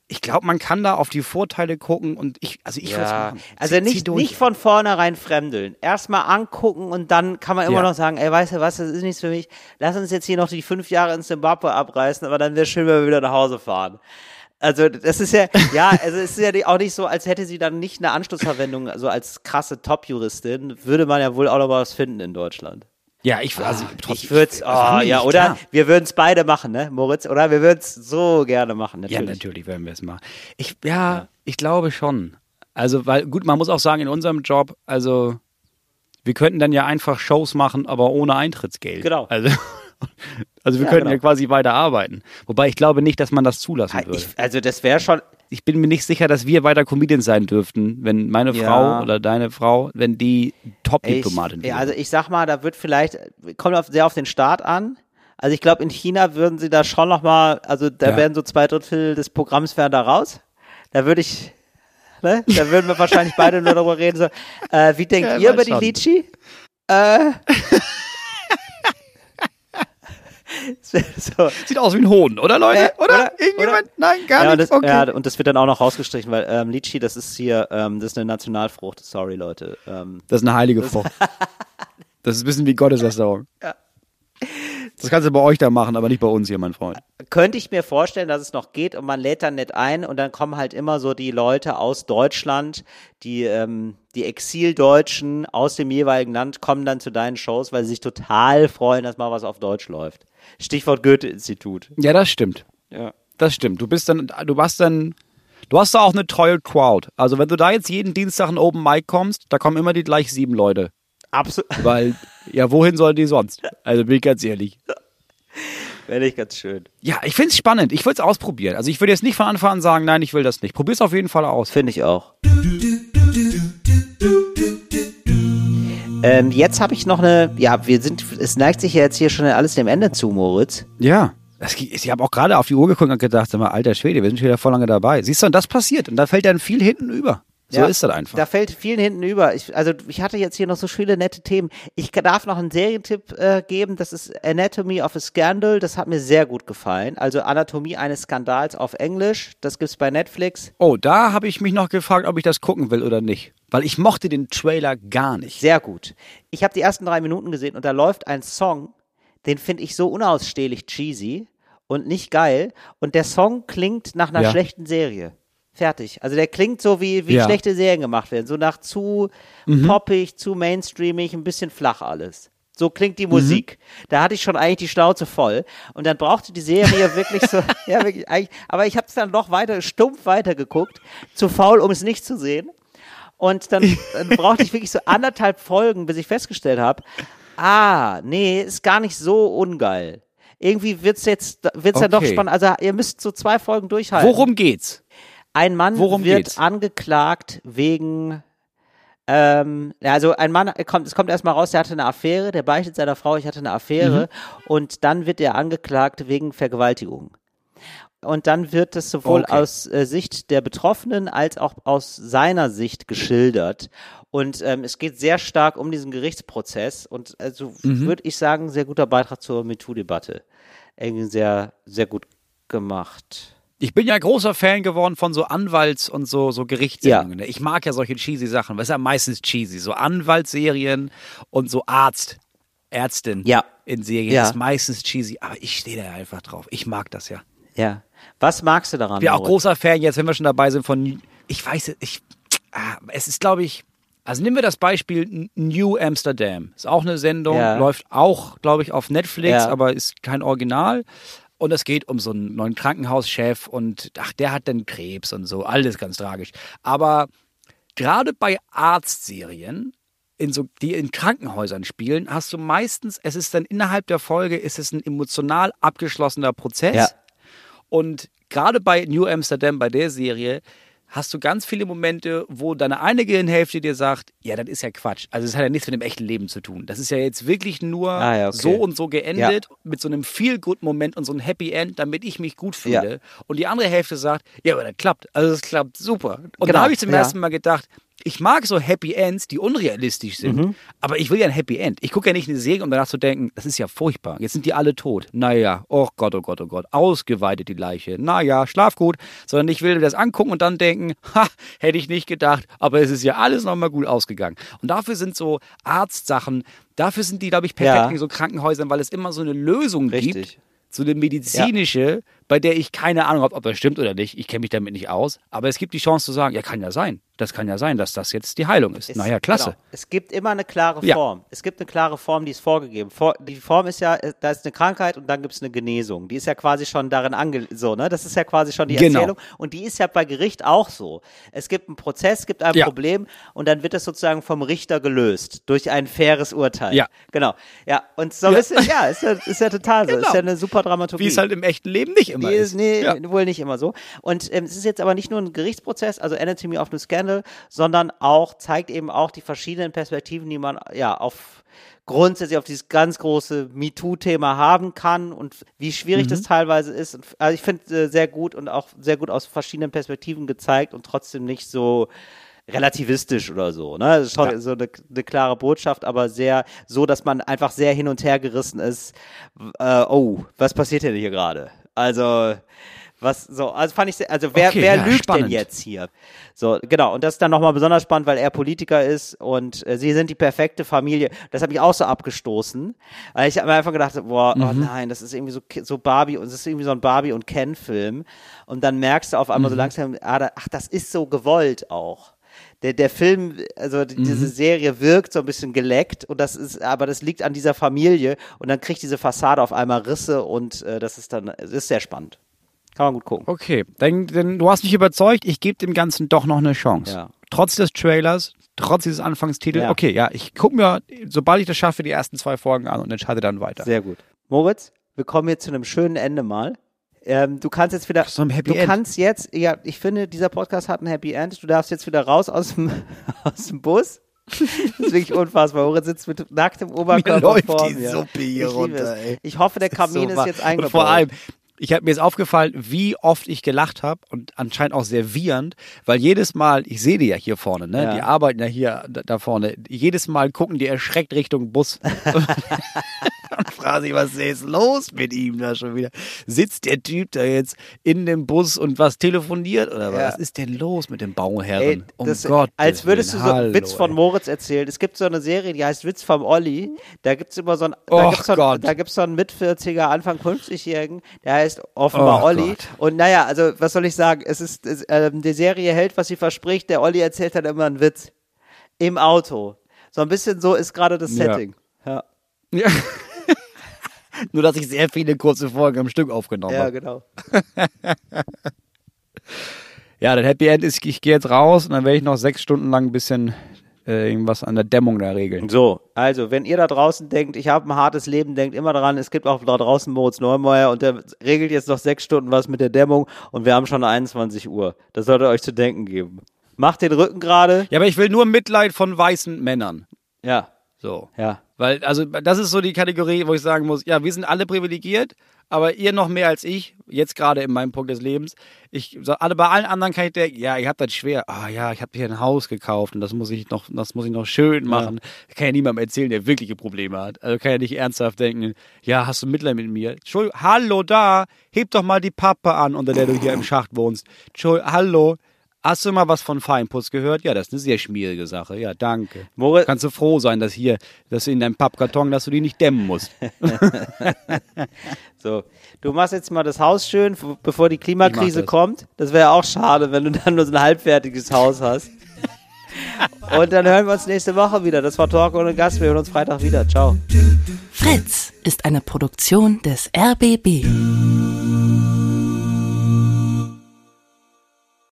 Ich glaube, man kann da auf die Vorteile gucken und ich, also ich machen. Also nicht, nicht von vornherein fremdeln. Erstmal angucken und dann kann man immer Ja. noch sagen, ey, weißt du was, das ist nichts für mich. Lass uns jetzt hier noch die fünf Jahre in Zimbabwe abreißen, aber dann wäre schön, wenn wir wieder nach Hause fahren. Also das ist ja, ja, also es ist ja auch nicht so, als hätte sie dann nicht eine Anschlussverwendung, also als krasse Top-Juristin, würde man ja wohl auch noch was finden in Deutschland. Ja, ich, also, ich würde es, oh, warum ja, nicht? oder? Klar. Wir würden es beide machen, ne, Moritz? Oder wir würden es so gerne machen, Ja, natürlich. natürlich werden wir es machen. Ich, ja, ich glaube schon. Also, weil, gut, man muss auch sagen, in unserem Job, also, wir könnten dann ja einfach Shows machen, aber ohne Eintrittsgeld. Genau. Also, also wir Ja, könnten genau. ja quasi weiter arbeiten. Wobei ich glaube nicht, dass man das zulassen würde. ich, also das wäre schon, ich bin mir nicht sicher, dass wir weiter Comedians sein dürften, wenn meine Ja. Frau oder deine Frau, wenn die Top-Diplomatin wäre. ja, also ich sag mal, da wird vielleicht, kommt auf, sehr auf den Staat an. Also ich glaube, in China würden sie da schon noch mal, also da Ja. werden so zwei Drittel des Programms wären da raus. Da würde ich, ne, da würden wir wahrscheinlich beide nur darüber reden, so, äh, wie denkt ihr über die schauen. Litschi? Äh, so. Sieht aus wie ein Hohn, oder Leute? Äh, oder? oder? Irgendjemand? Nein, gar Ja, und nicht. das, okay. ja, und das wird dann auch noch rausgestrichen, weil ähm, Litschi, das ist hier, ähm, das ist eine Nationalfrucht. Sorry, Leute. Ähm, Das ist eine heilige Frucht. Das ist ein bisschen wie Gotteslästerung. Das kannst du bei euch da machen, aber nicht bei uns hier, mein Freund. könnte ich mir vorstellen, dass es noch geht und man lädt dann nicht ein und dann kommen halt immer so die Leute aus Deutschland, die, ähm, die Exildeutschen aus dem jeweiligen Land kommen dann zu deinen Shows, weil sie sich total freuen, dass mal was auf Deutsch läuft. Stichwort Goethe-Institut. Ja, das stimmt. Ja. Das stimmt. Du bist dann, du hast dann, du hast da auch eine treue Crowd. Also wenn du da jetzt jeden Dienstag in Open Mic kommst, da kommen immer die gleich sieben Leute. Absolut. Weil, ja, wohin sollen die sonst? Also bin ich ganz ehrlich. Wäre nicht ganz schön. Ja, ich find's spannend. Ich würde es ausprobieren. Also ich würde jetzt nicht von Anfang an sagen, nein, ich will das nicht. Probier's auf jeden Fall aus. Finde ich auch. Ähm, jetzt habe ich noch eine, ja, wir sind, es neigt sich ja jetzt hier schon alles dem Ende zu, Moritz. Ja. Das, ich habe auch gerade auf die Uhr geguckt und gedacht, sag mal, alter Schwede, wir sind schon wieder voll lange dabei. Siehst du, und das passiert. Und da fällt dann viel hinten über. So Ja, ist das einfach. Da fällt vielen hinten über. Ich, also ich hatte jetzt hier noch so viele nette Themen. Ich darf noch einen Serientipp äh, geben. Das ist Anatomy of a Scandal. Das hat mir sehr gut gefallen. Also Anatomie eines Skandals auf Englisch. Das gibt's bei Netflix. Oh, da habe ich mich noch gefragt, ob ich das gucken will oder nicht. Weil ich mochte den Trailer gar nicht. Sehr gut. Ich habe die ersten drei Minuten gesehen und da läuft ein Song, den finde ich so unausstehlich cheesy und nicht geil. Und der Song klingt nach einer Ja. schlechten Serie. Fertig. Also der klingt so, wie, wie Ja. Mhm. schlechte Serien gemacht werden. So nach zu poppig, zu mainstreamig, ein bisschen flach alles. So klingt Mhm. die Musik. Da hatte ich schon eigentlich die Schnauze voll. Und dann brauchte die Serie wirklich so, ja wirklich, eigentlich, aber ich habe es dann noch weiter, stumpf weitergeguckt, zu faul, um es nicht zu sehen. Und dann, dann brauchte ich wirklich so anderthalb Folgen, bis ich festgestellt habe, ah, nee, ist gar nicht so ungeil. Irgendwie wird's jetzt, wird's ja doch Okay. spannend. Also ihr müsst so zwei Folgen durchhalten. Worum geht's? Ein Mann worum wird geht's? angeklagt wegen, ähm, also ein Mann, kommt, es kommt erstmal raus, der hatte eine Affäre, der beichtet seiner Frau, ich hatte eine Affäre Mhm. und dann wird er angeklagt wegen Vergewaltigung. Und dann wird es sowohl Okay. aus äh, Sicht der Betroffenen als auch aus seiner Sicht geschildert. Und ähm, es geht sehr stark um diesen Gerichtsprozess und also Mhm. würde ich sagen, sehr guter Beitrag zur MeToo-Debatte. Irgendwie sehr, sehr gut gemacht. Ich bin ja großer Fan geworden von so Anwalts- und so, so Gerichtssendungen. ne? Ich mag ja solche cheesy Sachen. Was ist ja meistens cheesy? So Anwaltsserien und so Arzt, Ärztin Ja. in Serien Ja. ist meistens cheesy. Aber ich stehe da einfach drauf. Ich mag das ja. Ja. Was magst du daran? Ich bin auch großer Fan jetzt, wenn wir schon dabei sind von, ich weiß, es, ich, ah, es ist glaube ich, also nehmen wir das Beispiel New Amsterdam. Ist auch eine Sendung, Ja. läuft auch, glaube ich, auf Netflix, Ja. aber ist kein Original. Und es geht um so einen neuen Krankenhauschef und ach, der hat dann Krebs und so, alles ganz tragisch. Aber gerade bei Arztserien, in so, die in Krankenhäusern spielen, hast du meistens, es ist dann innerhalb der Folge, ist es ein emotional abgeschlossener Prozess. Ja. Und gerade bei New Amsterdam, bei der Serie, hast du ganz viele Momente, wo deine eine Gehirnhälfte dir sagt, ja, das ist ja Quatsch. Also das hat ja nichts mit dem echten Leben zu tun. Das ist ja jetzt wirklich nur Ah, ja, okay. so und so geendet, mit so einem Feel-Good-Moment und so einem Happy End, damit ich mich gut fühle. Ja. Und die andere Hälfte sagt, ja, aber das klappt. Also es klappt super. Und Genau, da habe ich zum ja. ersten Mal gedacht, ich mag so Happy Ends, die unrealistisch sind, Mhm. aber ich will ja ein Happy End. Ich gucke ja nicht eine Serie, um danach zu denken, das ist ja furchtbar. Jetzt sind die alle tot. Naja, oh Gott, oh Gott, oh Gott, ausgeweitet die Leiche. Naja, schlaf gut. Sondern ich will mir das angucken und dann denken, ha, hätte ich nicht gedacht, aber es ist ja alles nochmal gut ausgegangen. Und dafür sind so Arztsachen, dafür sind die, glaube ich, perfekt Ja. in so Krankenhäusern, weil es immer so eine Lösung Richtig. gibt. So eine medizinische, bei der ich keine Ahnung habe, ob das stimmt oder nicht. Ich kenne mich damit nicht aus. Aber es gibt die Chance zu sagen, ja, kann ja sein. Das kann ja sein, dass das jetzt die Heilung ist. Es- naja, klasse. Genau. Es gibt immer eine klare Ja. Form. Es gibt eine klare Form, die ist vorgegeben. Vor, die Form ist ja, da ist eine Krankheit und dann gibt es eine Genesung. Die ist ja quasi schon darin ange so, ne? Das ist ja quasi schon die Genau. Erzählung. Und die ist ja bei Gericht auch so. Es gibt einen Prozess, es gibt ein Ja. Problem und dann wird es sozusagen vom Richter gelöst durch ein faires Urteil. Ja. Genau. Ja. Und so Ja. ist es, ja, ist ja, ist ja total so. Ist Genau. ja eine super Dramaturgie. Wie es halt im echten Leben nicht immer immer nee, ist. Nee, Ja. wohl nicht immer so. Und ähm, es ist jetzt aber nicht nur ein Gerichtsprozess, also Anatomy of a Scandal, sondern auch, zeigt eben auch die verschiedenen Perspektiven, die man ja auf grundsätzlich auf dieses ganz große MeToo-Thema haben kann und wie schwierig Mhm. das teilweise ist. Also ich finde äh, sehr gut und auch sehr gut aus verschiedenen Perspektiven gezeigt und trotzdem nicht so relativistisch oder so. Ne? Das ist schon so eine, eine klare Botschaft, aber sehr so, dass man einfach sehr hin und her gerissen ist. Äh, oh, was passiert denn hier gerade? Also was so, also fand ich, sehr, also wer, Okay, wer ja, lügt spannend. denn jetzt hier? So, genau, und das ist dann nochmal besonders spannend, weil er Politiker ist und äh, sie sind die perfekte Familie. Das hat mich auch so abgestoßen. Weil ich habe mir einfach gedacht, boah, oh Mhm. nein, das ist irgendwie so, so Barbie und es ist irgendwie so ein Barbie und Ken-Film. Und dann merkst du auf einmal Mhm. so langsam, ah, da, ach, das ist so gewollt auch. Der, der Film, also die- diese Mhm. Serie wirkt so ein bisschen geleckt und das ist, aber das liegt an dieser Familie und dann kriegt diese Fassade auf einmal Risse und äh, das ist dann, es ist sehr spannend. Kann man gut gucken. Okay, dann, dann du hast mich überzeugt, ich gebe dem Ganzen doch noch eine Chance. Ja. Trotz des Trailers, trotz dieses Anfangstitels. Ja. Okay, ja, ich gucke mir, sobald ich das schaffe, die ersten zwei Folgen an und entscheide dann weiter. Sehr gut. Moritz, wir kommen jetzt zu einem schönen Ende mal. Ähm, du kannst jetzt wieder, So ein Happy du End. kannst jetzt, ja, ich finde, dieser Podcast hat ein Happy End. Du darfst jetzt wieder raus aus dem, aus dem Bus. Das ist wirklich unfassbar. Moritz sitzt mit nacktem Oberkörper läuft vor die mir. Suppe hier ich runter, ey. Ich hoffe, der Kamin So ist jetzt eingebaut. Und vor allem, ich habe mir jetzt aufgefallen, wie oft ich gelacht habe und anscheinend auch sehr wiehernd, weil jedes Mal, ich sehe die ja hier vorne, ne? Ja. Die arbeiten ja hier da, da vorne. Jedes Mal gucken die erschreckt Richtung Bus. und fragen sich, was ist los mit ihm da schon wieder? Sitzt der Typ da jetzt in dem Bus und was telefoniert oder was? Ja. Was ist denn los mit dem Bauherren? Ey, um das, Gott. als würdest du so einen Witz von. Moritz erzählen. Es gibt so eine Serie, die heißt Witz vom Olli. Da gibt's immer so einen, da Och gibt's so einen, da gibt's so einen Mit-40er, Anfang 50-Jährigen, der heißt offenbar Och Olli. Gott. Und naja, also was soll ich sagen? Es ist, es, ähm, die Serie hält, was sie verspricht. Der Olli erzählt dann immer einen Witz. Im Auto. So ein bisschen so ist gerade das Ja. Setting. Ja, Ja. Nur, dass ich sehr viele kurze Folgen am Stück aufgenommen ja habe. genau. Ja, das Happy End ist, ich gehe jetzt raus und dann werde ich noch sechs Stunden lang ein bisschen äh, irgendwas an der Dämmung da regeln. So, also, wenn ihr da draußen denkt, ich habe ein hartes Leben, denkt immer daran, es gibt auch da draußen Moritz Neumeier und der regelt jetzt noch sechs Stunden was mit der Dämmung und wir haben schon 21 Uhr. Das sollte euch zu denken geben. Macht den Rücken gerade. Ja, aber ich will nur Mitleid von weißen Männern. Ja, So. ja. Weil, also, das ist so die Kategorie, wo ich sagen muss, ja, wir sind alle privilegiert, aber ihr noch mehr als ich, jetzt gerade in meinem Punkt des Lebens. Ich, alle, bei allen anderen kann ich denken, ja, ihr habt das schwer. Ah, ja, ich habe hier ein Haus gekauft und das muss ich noch, das muss ich noch schön machen. Kann ja niemandem erzählen, der wirkliche Probleme hat. Also kann ja nicht ernsthaft denken, ja, hast du Mitleid mit mir? Entschuldigung, hallo da, heb doch mal die Pappe an, unter der du hier im Schacht wohnst. Entschuldigung, hallo. Hast du mal was von Feinputz gehört? Ja, das ist eine sehr schmierige Sache. Ja, danke. Moritz- Kannst du froh sein, dass hier, dass in deinem Pappkarton, dass du die nicht dämmen musst. So, du machst jetzt mal das Haus schön, bevor die Klimakrise das. kommt. Das wäre auch schade, wenn du dann nur so ein halbfertiges Haus hast. Und dann hören wir uns nächste Woche wieder. Das war Talk ohne Gast. Wir hören uns Freitag wieder. Ciao. Fritz ist eine Produktion des RBB.